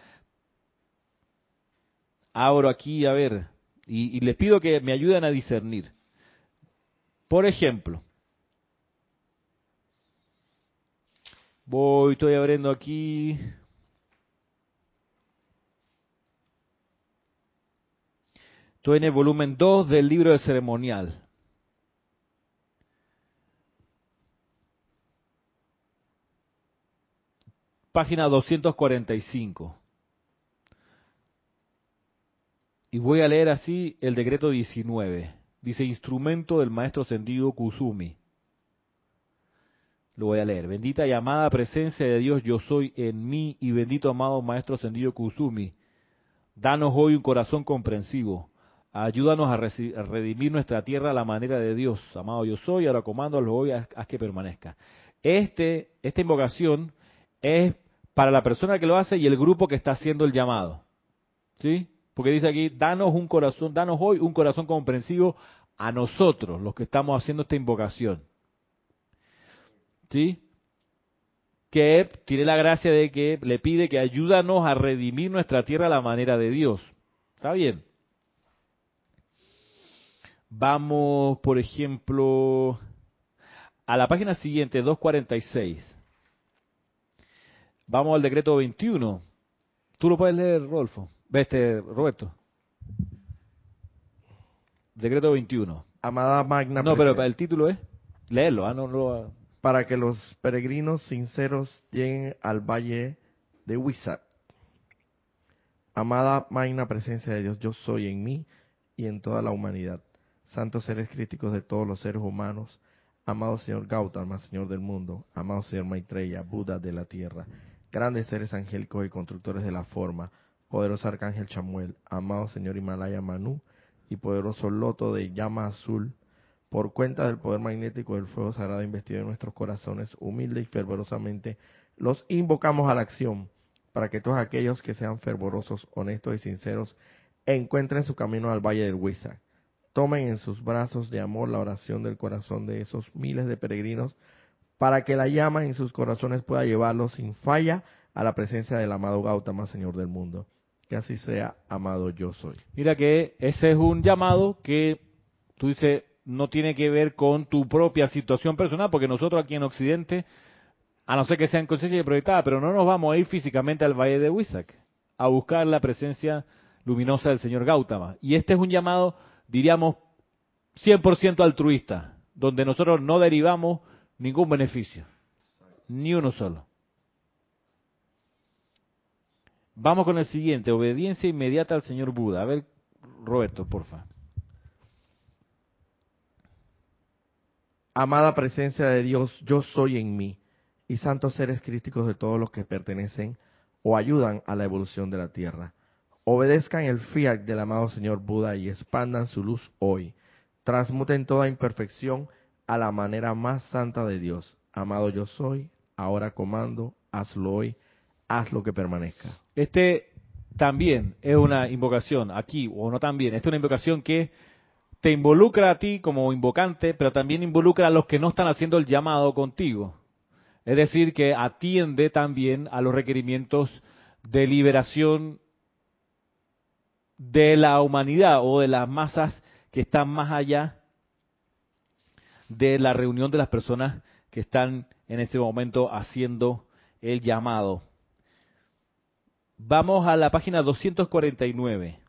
abro aquí, a ver, y, les pido que me ayuden a discernir. Por ejemplo, voy, estoy abriendo aquí. Estoy en el volumen 2 del libro de ceremonial. Página 245. Y voy a leer así el decreto 19. Dice, instrumento del maestro ascendido Kusumi. Lo voy a leer. Bendita y amada presencia de Dios yo soy en mí y bendito amado maestro ascendido Kusumi. Danos hoy un corazón comprensivo. Ayúdanos a, redimir nuestra tierra a la manera de Dios. Amado yo soy, ahora comando a los hoy haz que permanezca. Este, esta invocación es para la persona que lo hace y el grupo que está haciendo el llamado. ¿Sí? Porque dice aquí, danos un corazón, danos hoy un corazón comprensivo a nosotros, los que estamos haciendo esta invocación. ¿Sí? que tiene la gracia de que le pide que ayúdanos a redimir nuestra tierra a la manera de Dios. ¿Está bien? Vamos, por ejemplo, a la página siguiente, 246. Vamos al decreto 21. ¿Tú lo puedes leer, Rolfo? Este, Roberto. Decreto 21. Amada Magna No, pero el título es ah, no, no, para que los peregrinos sinceros lleguen al valle de Huizac. Amada Magna Presencia de Dios, yo soy en mí y en toda la humanidad. Santos seres críticos de todos los seres humanos. Amado Señor Gautama, Señor del mundo. Amado Señor Maitreya, Buda de la tierra. Grandes seres angélicos y constructores de la forma. Poderoso Arcángel Chamuel. Amado Señor Himalaya Manú y poderoso loto de llama azul, por cuenta del poder magnético del fuego sagrado investido en nuestros corazones, humilde y fervorosamente, los invocamos a la acción, para que todos aquellos que sean fervorosos, honestos y sinceros, encuentren su camino al Valle del Huizac. Tomen en sus brazos de amor la oración del corazón de esos miles de peregrinos, para que la llama en sus corazones pueda llevarlos sin falla a la presencia del amado Gautama, Señor del mundo. Que así sea, amado yo soy. Mira que ese es un llamado que tú dices no tiene que ver con tu propia situación personal, porque nosotros aquí en Occidente, a no ser que sean conciencia y proyectada, pero no nos vamos a ir físicamente al Valle de Huizac a buscar la presencia luminosa del señor Gautama. Y este es un llamado, diríamos, 100% altruista, donde nosotros no derivamos ningún beneficio, ni uno solo. Vamos con el siguiente, obediencia inmediata al señor Buda. A ver, Roberto, porfa. Amada presencia de Dios, yo soy en mí, y santos seres críticos de todos los que pertenecen o ayudan a la evolución de la Tierra. Obedezcan el fiat del amado Señor Buda y expandan su luz hoy. Transmuten toda imperfección a la manera más santa de Dios. Amado yo soy, ahora comando, hazlo hoy, haz lo que permanezca. Este también es una invocación, aquí, o no también, esta es una invocación que te involucra a ti como invocante, pero también involucra a los que no están haciendo el llamado contigo. Es decir, que atiende también a los requerimientos de liberación de la humanidad o de las masas que están más allá de la reunión de las personas que están en ese momento haciendo el llamado. Vamos a la página 249.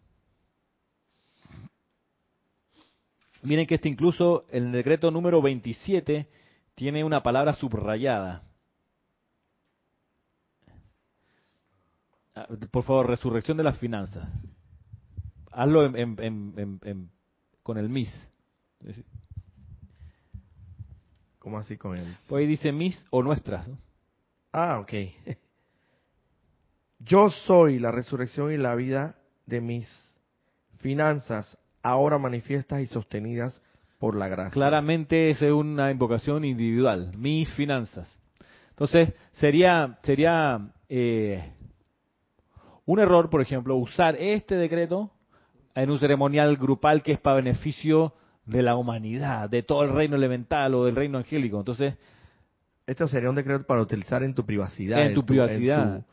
Miren que este incluso el decreto número 27 tiene una palabra subrayada. Ah, Por favor, resurrección de las finanzas. Hazlo en- con el MIS. ¿Cómo así con él? Pues ahí dice MIS o nuestras. ¿no? Ah, ok. Yo soy la resurrección y la vida de mis finanzas, ahora manifiestas y sostenidas por la gracia. Claramente es una invocación individual, mis finanzas. Entonces, sería, sería eh, un error, por ejemplo, usar este decreto en un ceremonial grupal que es para beneficio de la humanidad, de todo el reino elemental o del reino angélico. Entonces, Esto sería un decreto para utilizar en tu privacidad. En tu privacidad. tu-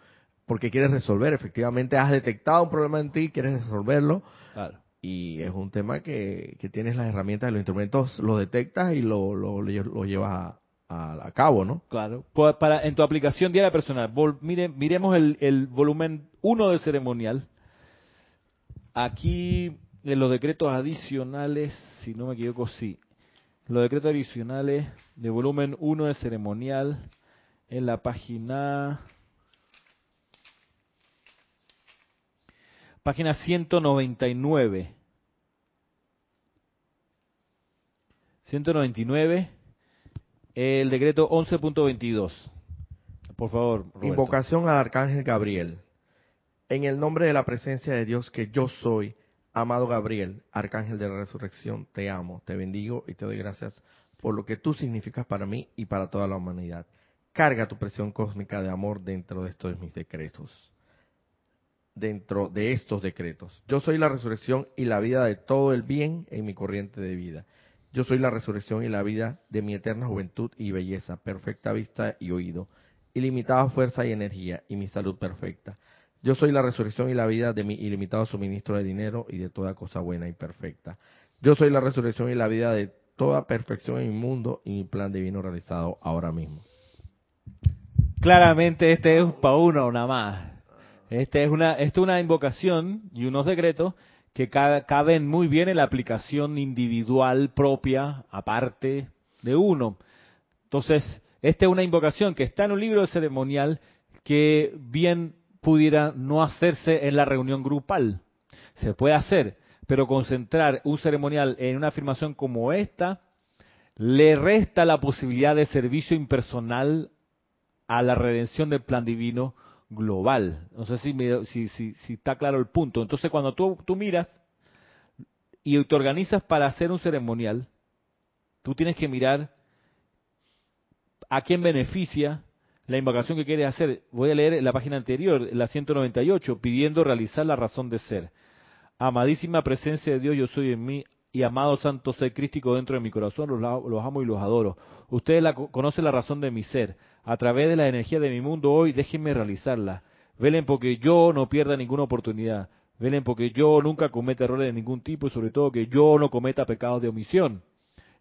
porque quieres resolver, efectivamente has detectado un problema en ti, quieres resolverlo claro, y es un tema que, que tienes las herramientas, los instrumentos, lo detectas y lo, lo, lo llevas a, a- cabo, ¿no? claro. Para, en tu aplicación diaria personal, vol- mire, miremos el, el volumen 1 del ceremonial. Aquí, en los decretos adicionales, si no me equivoco, sí. Los decretos adicionales de volumen 1 del ceremonial, en la página... Página 199. 199, el decreto 11.22. Por favor. Invocación al Arcángel Gabriel. En el nombre de la presencia de Dios que yo soy, amado Gabriel, Arcángel de la Resurrección, te amo, te bendigo y te doy gracias por lo que tú significas para mí y para toda la humanidad. Carga tu presión cósmica de amor dentro de estos mis decretos. Dentro de estos decretos. Yo soy la resurrección y la vida de todo el bien en mi corriente de vida. Yo soy la resurrección y la vida de mi eterna juventud y belleza, perfecta vista y oído, ilimitada fuerza y energía y mi salud perfecta. Yo soy la resurrección y la vida de mi ilimitado suministro de dinero y de toda cosa buena y perfecta. Yo soy la resurrección y la vida de toda perfección en mi mundo y mi plan divino realizado ahora mismo. Claramente este es para uno nada más. Es una, esto es una invocación y unos decretos que caben muy bien en la aplicación individual propia, aparte de uno. Entonces, esta es una invocación que está en un libro ceremonial que bien pudiera no hacerse en la reunión grupal. Se puede hacer, pero concentrar un ceremonial en una afirmación como esta le resta la posibilidad de servicio impersonal a la redención del plan divino global. No sé si, si, si, está claro el punto. Entonces, cuando tú, tú miras y te organizas para hacer un ceremonial, tú tienes que mirar a quién beneficia la invocación que quieres hacer. Voy a leer la página anterior, la 198, pidiendo realizar la razón de ser. Amadísima presencia de Dios, yo soy en mí, y amado santo ser crístico dentro de mi corazón, los, los amo y los adoro. Ustedes la, conocen la razón de mi ser. A través de la energía de mi mundo hoy, déjenme realizarla. Velen porque yo no pierda ninguna oportunidad. Velen porque yo nunca cometa errores de ningún tipo y sobre todo que yo no cometa pecados de omisión.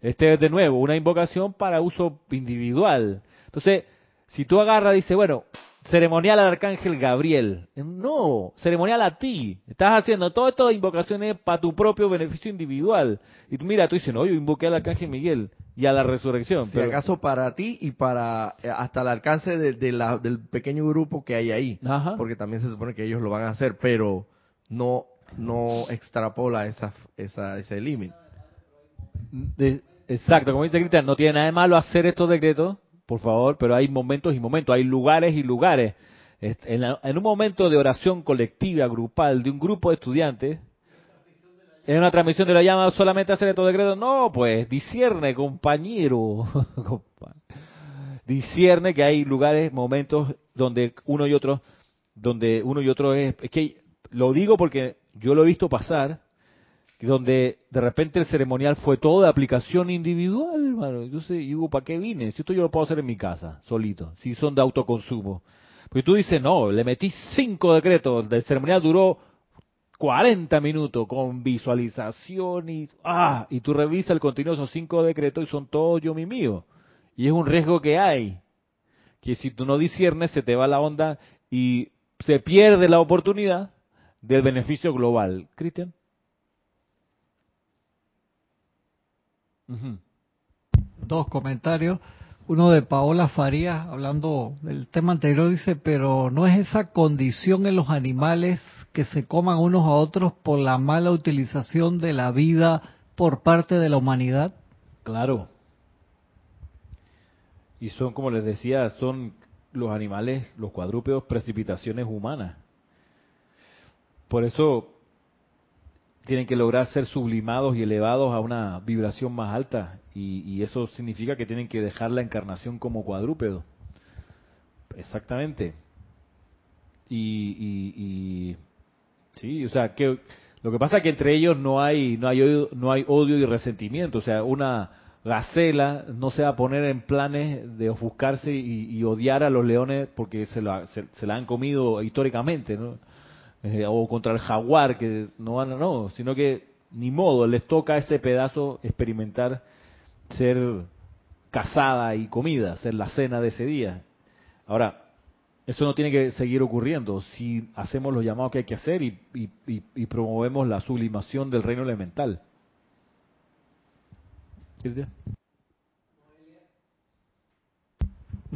Este es de nuevo una invocación para uso individual. Entonces, si tú agarras y dices, bueno, ceremonial al arcángel Gabriel. No, ceremonial a ti. Estás haciendo todo esto de invocaciones para tu propio beneficio individual. Y tú mira, tú dices, no, yo invoqué al arcángel Miguel y a la resurrección. Si acaso para ti y para eh, hasta el alcance de, la, del pequeño grupo que hay ahí. Porque también se supone que ellos lo van a hacer, pero no no extrapola esa, esa, ese límite. Exacto, como dice Cristian, no tiene nada de malo hacer estos decretos, por favor, pero hay momentos y momentos, hay lugares y lugares. En, un momento de oración colectiva, grupal, de un grupo de estudiantes, en una transmisión de la llama solamente hacer estos decretos, no, pues discierne, compañero. discierne que hay lugares, momentos donde uno y otro, donde uno y otro es, es que lo digo porque yo lo he visto pasar, donde de repente el ceremonial fue todo de aplicación individual, mano. Entonces, digo, ¿para qué vine? Si esto yo lo puedo hacer en mi casa, solito, si son de autoconsumo. Porque tú dices, no, le metí cinco decretos, el ceremonial duró 40 minutos con visualización y, ah, y tú revisas el contenido de esos cinco decretos y son todos yo mi mío. Y es un riesgo que hay, que si tú no disiernes se te va la onda y se pierde la oportunidad del beneficio global. Cristian. Dos comentarios. Uno de Paola Farías, hablando del tema anterior, dice, pero ¿no es esa condición en los animales que se coman unos a otros por la mala utilización de la vida por parte de la humanidad? Claro. Y son, como les decía, son los animales, los cuadrúpedos, precipitaciones humanas. Por eso tienen que lograr ser sublimados y elevados a una vibración más alta y, eso significa que tienen que dejar la encarnación como cuadrúpedo. Exactamente. Y, sí, o sea, que lo que pasa es que entre ellos no hay no hay odio, no hay odio y resentimiento, o sea, una gacela no se va a poner en planes de ofuscarse y, odiar a los leones porque se, se la han comido históricamente, ¿no? O contra el jaguar, que no van a, no, sino que ni modo, les toca ese pedazo experimentar ser cazada y comida, ser la cena de ese día. Ahora, eso no tiene que seguir ocurriendo si hacemos los llamados que hay que hacer y, y promovemos la sublimación del reino elemental.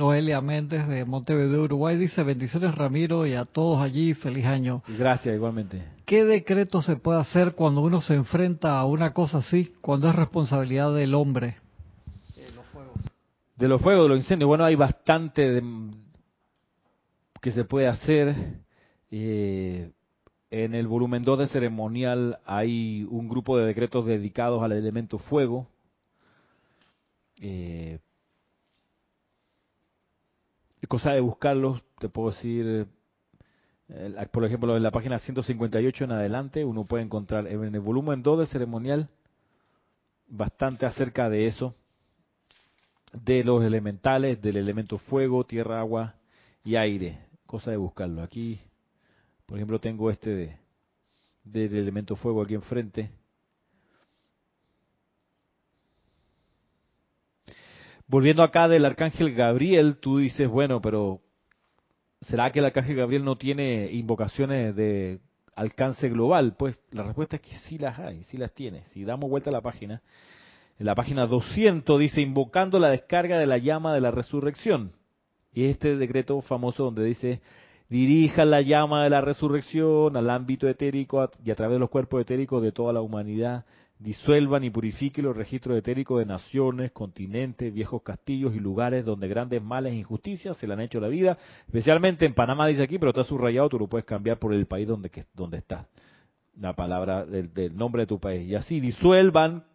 Noelia Méndez de Montevideo, Uruguay, dice bendiciones Ramiro y a todos allí, feliz año. Gracias, igualmente. ¿Qué decreto se puede hacer cuando uno se enfrenta a una cosa así, cuando es responsabilidad del hombre? De los fuegos. De los fuegos, de los incendios. Bueno, hay bastante que se puede hacer. Eh, en el volumen 2 de ceremonial hay un grupo de decretos dedicados al elemento fuego. Eh, cosa de buscarlos, te puedo decir, por ejemplo, en la página 158 en adelante, uno puede encontrar en el volumen 2 de ceremonial bastante acerca de eso, de los elementales, del elemento fuego, tierra, agua y aire. Cosa de buscarlo. Aquí, por ejemplo, tengo este de, del elemento fuego aquí enfrente. Volviendo acá del arcángel Gabriel, tú dices, bueno, pero ¿será que el arcángel Gabriel no tiene invocaciones de alcance global? Pues la respuesta es que sí las hay, sí las tiene. Si damos vuelta a la página, en la página 200 dice invocando la descarga de la llama de la resurrección. Y este decreto famoso donde dice dirija la llama de la resurrección al ámbito etérico y a través de los cuerpos etéricos de toda la humanidad, disuelvan y purifiquen los registros etéricos de naciones, continentes, viejos castillos y lugares donde grandes males e injusticias se le han hecho la vida, especialmente en Panamá dice aquí, pero está subrayado, tú lo puedes cambiar por el país donde, donde estás, la palabra del, nombre de tu país. Y así disuelvan,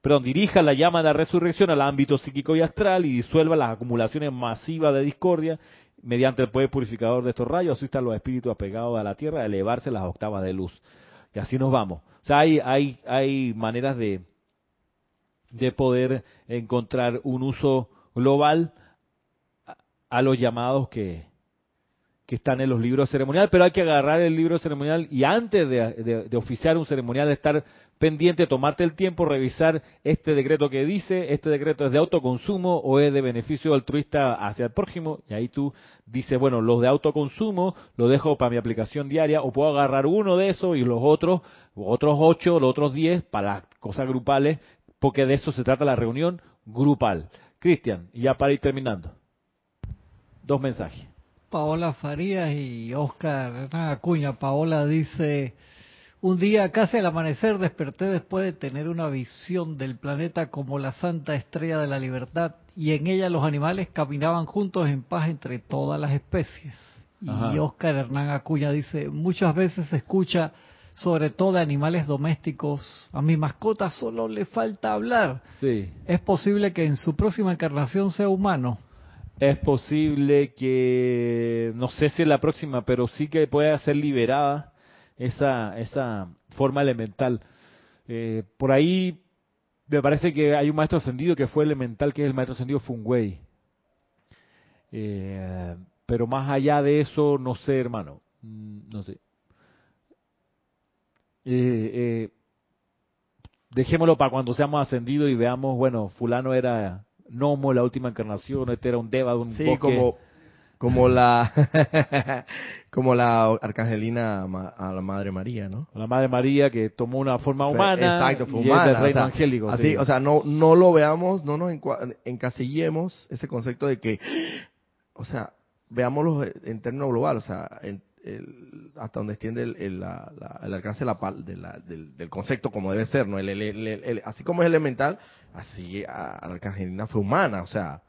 perdón, dirija la llama de la resurrección al ámbito psíquico y astral y disuelva las acumulaciones masivas de discordia mediante el poder purificador de estos rayos, así están los espíritus apegados a la tierra a elevarse las octavas de luz. Y así nos vamos. O sea, hay, hay, hay maneras de, de poder encontrar un uso global a, los llamados que, que están en los libros ceremoniales, pero hay que agarrar el libro ceremonial y antes de, de, de oficiar un ceremonial estar pendiente, tomarte el tiempo, revisar este decreto que dice, este decreto es de autoconsumo o es de beneficio altruista hacia el prójimo, y ahí tú dices, bueno, los de autoconsumo lo dejo para mi aplicación diaria, o puedo agarrar uno de esos y los otros, otros ocho, los otros diez para cosas grupales, porque de eso se trata la reunión grupal. Cristian, ya para ir terminando, dos mensajes. Paola Farías y Oscar Acuña. Paola dice, un día casi al amanecer desperté después de tener una visión del planeta como la santa estrella de la libertad y en ella los animales caminaban juntos en paz entre todas las especies. Ajá. Y Oscar Hernán Acuña dice, muchas veces se escucha sobre todo de animales domésticos, a mi mascota solo le falta hablar. Sí. ¿Es posible que en su próxima encarnación sea humano? Es posible que, no sé si es la próxima, pero sí que pueda ser liberada esa, esa forma elemental. Eh, por ahí me parece que hay un maestro ascendido que fue elemental, que es el maestro ascendido Fungwei. Eh, pero más allá de eso, no sé, hermano. Mm, No sé. Eh, eh, dejémoslo para cuando seamos ascendidos y veamos, bueno, fulano era Nomo la última encarnación, este era un Deva de un Sí, bosque. como, como la como la arcangelina a la Madre María, ¿no? la Madre María que tomó una forma humana Exacto, fue y es humana. del o reino sea, angélico. Así, sí. o sea, no, no lo veamos, no nos encasillemos ese concepto de que, o sea, veámoslo en términos global, o sea, en- el- hasta donde extiende el, el- la- la- el alcance de la de la- del, del concepto como debe ser, ¿no? Así como es elemental, así a, a la arcangelina fue humana, o sea,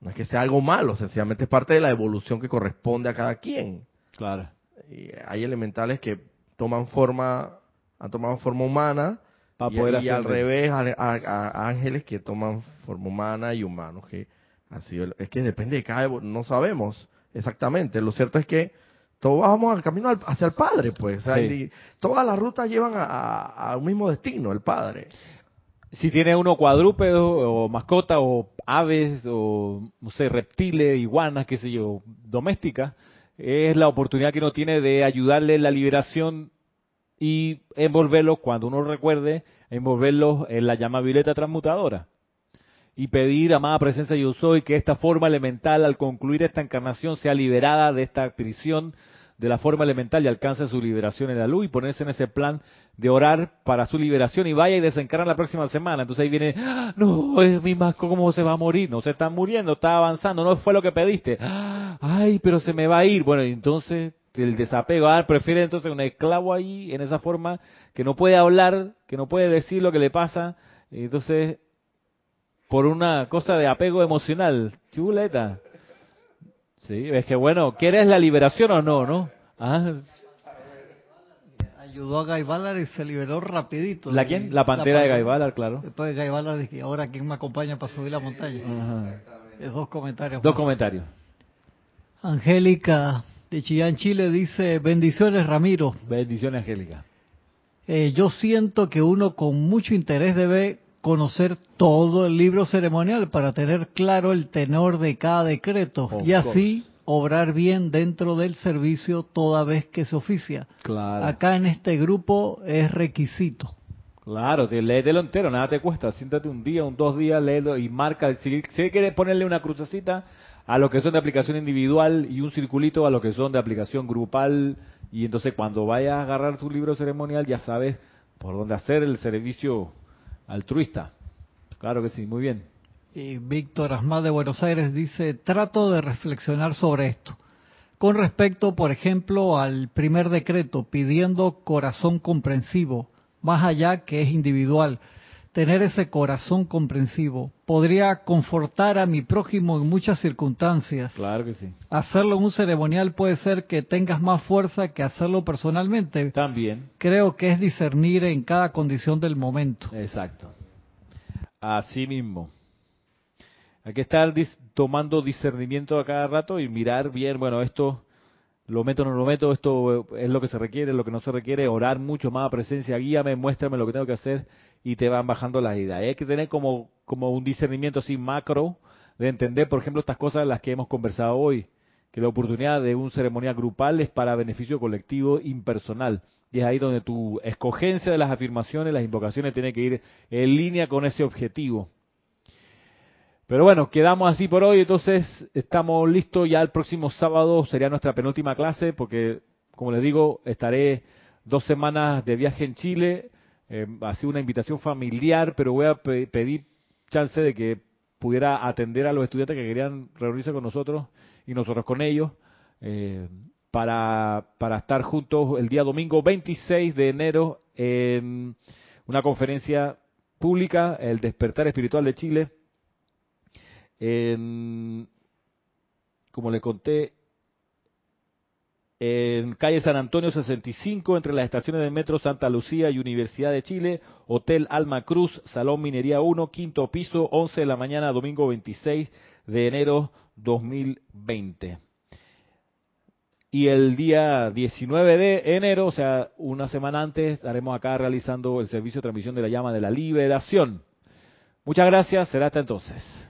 no es que sea algo malo, sencillamente es parte de la evolución que corresponde a cada quien. claro. Y hay elementales que toman forma, han tomado forma humana, Para y, poder y al revés, a, a- a ángeles que toman forma humana y humanos que han sido, es que depende de cada, no sabemos exactamente. Lo cierto es que todos vamos al camino al- hacia el Padre, pues. o sea, Sí. y todas las rutas llevan a, a- a un mismo destino, el Padre. Si tiene uno cuadrúpedo o mascota o aves o, no sé, reptiles, iguanas, qué sé yo, domésticas, es la oportunidad que uno tiene de ayudarle en la liberación y envolverlos, cuando uno recuerde, envolverlos en la llama violeta transmutadora. Y pedir, amada presencia yo soy, que esta forma elemental al concluir esta encarnación sea liberada de esta prisión de la forma elemental y alcance su liberación en la luz y ponerse en ese plan de orar para su liberación y vaya y desencarna la próxima semana. Entonces ahí viene, "Ah, no, es mi masco, ¿cómo se va a morir? No se está muriendo, está avanzando, no fue lo que pediste. "Ah, Ay, pero se me va a ir. Bueno, entonces el desapego, ah, prefiere entonces un esclavo ahí en esa forma que no puede hablar, que no puede decir lo que le pasa. Entonces, por una cosa de apego emocional, chuleta. Sí, es que bueno, ¿quieres la liberación o no, no? Ah, Ayudó a Guy Ballard y se liberó rapidito. ¿La de- quién? La pantera de pantera. Guy Ballard, claro. Después de Guy Ballard dije, ahora quién me acompaña para subir la montaña. Ajá. Es dos comentarios. Dos más. comentarios. Angélica de Chillán, Chile dice, bendiciones Ramiro. Bendiciones, Angélica. Eh, yo siento que uno con mucho interés debe conocer todo el libro ceremonial para tener claro el tenor de cada decreto Of y así obrar bien dentro del servicio toda vez que se oficia. Claro. Acá en este grupo es requisito. Claro, te, léetelo entero, nada te cuesta. Siéntate un día, un dos días, léelo y marca. Si, si quieres ponerle una crucecita a lo que son de aplicación individual y un circulito a lo que son de aplicación grupal. Y entonces cuando vayas a agarrar tu libro ceremonial ya sabes por dónde hacer el servicio altruista. Claro que sí, muy bien. Y Víctor Asmad de Buenos Aires dice, trato de reflexionar sobre esto. Con respecto, por ejemplo, al primer decreto pidiendo corazón comprensivo, más allá que es individual, tener ese corazón comprensivo podría confortar a mi prójimo en muchas circunstancias. Claro que sí. Hacerlo en un ceremonial puede ser que tengas más fuerza que hacerlo personalmente. También. Creo que es discernir en cada condición del momento. Exacto. Así mismo. Hay que estar dis- tomando discernimiento a cada rato y mirar bien, bueno, esto lo meto o no lo meto, esto es lo que se requiere, lo que no se requiere, orar mucho más a presencia, guíame, muéstrame lo que tengo que hacer y te van bajando las ideas. Hay que tener como, como un discernimiento así macro de entender, por ejemplo, estas cosas de las que hemos conversado hoy, que la oportunidad de un ceremonial grupal es para beneficio colectivo impersonal. Y es ahí donde tu escogencia de las afirmaciones, las invocaciones, tiene que ir en línea con ese objetivo. Pero bueno, quedamos así por hoy, entonces estamos listos ya el próximo sábado, sería nuestra penúltima clase, porque como les digo, estaré dos semanas de viaje en Chile, eh, sido una invitación familiar, pero voy a pe- pedir chance de que pudiera atender a los estudiantes que querían reunirse con nosotros y nosotros con ellos, eh, para, para estar juntos el día domingo 26 de enero en una conferencia pública, el Despertar Espiritual de Chile, en, como le conté, en calle San Antonio 65, entre las estaciones de metro Santa Lucía y Universidad de Chile, Hotel Alma Cruz, Salón Minería 1, quinto piso, 11 de la mañana, domingo 26 de enero 2020. Y el día 19 de enero, o sea, una semana antes, estaremos acá realizando el servicio de transmisión de la llama de la liberación. Muchas gracias, será hasta entonces.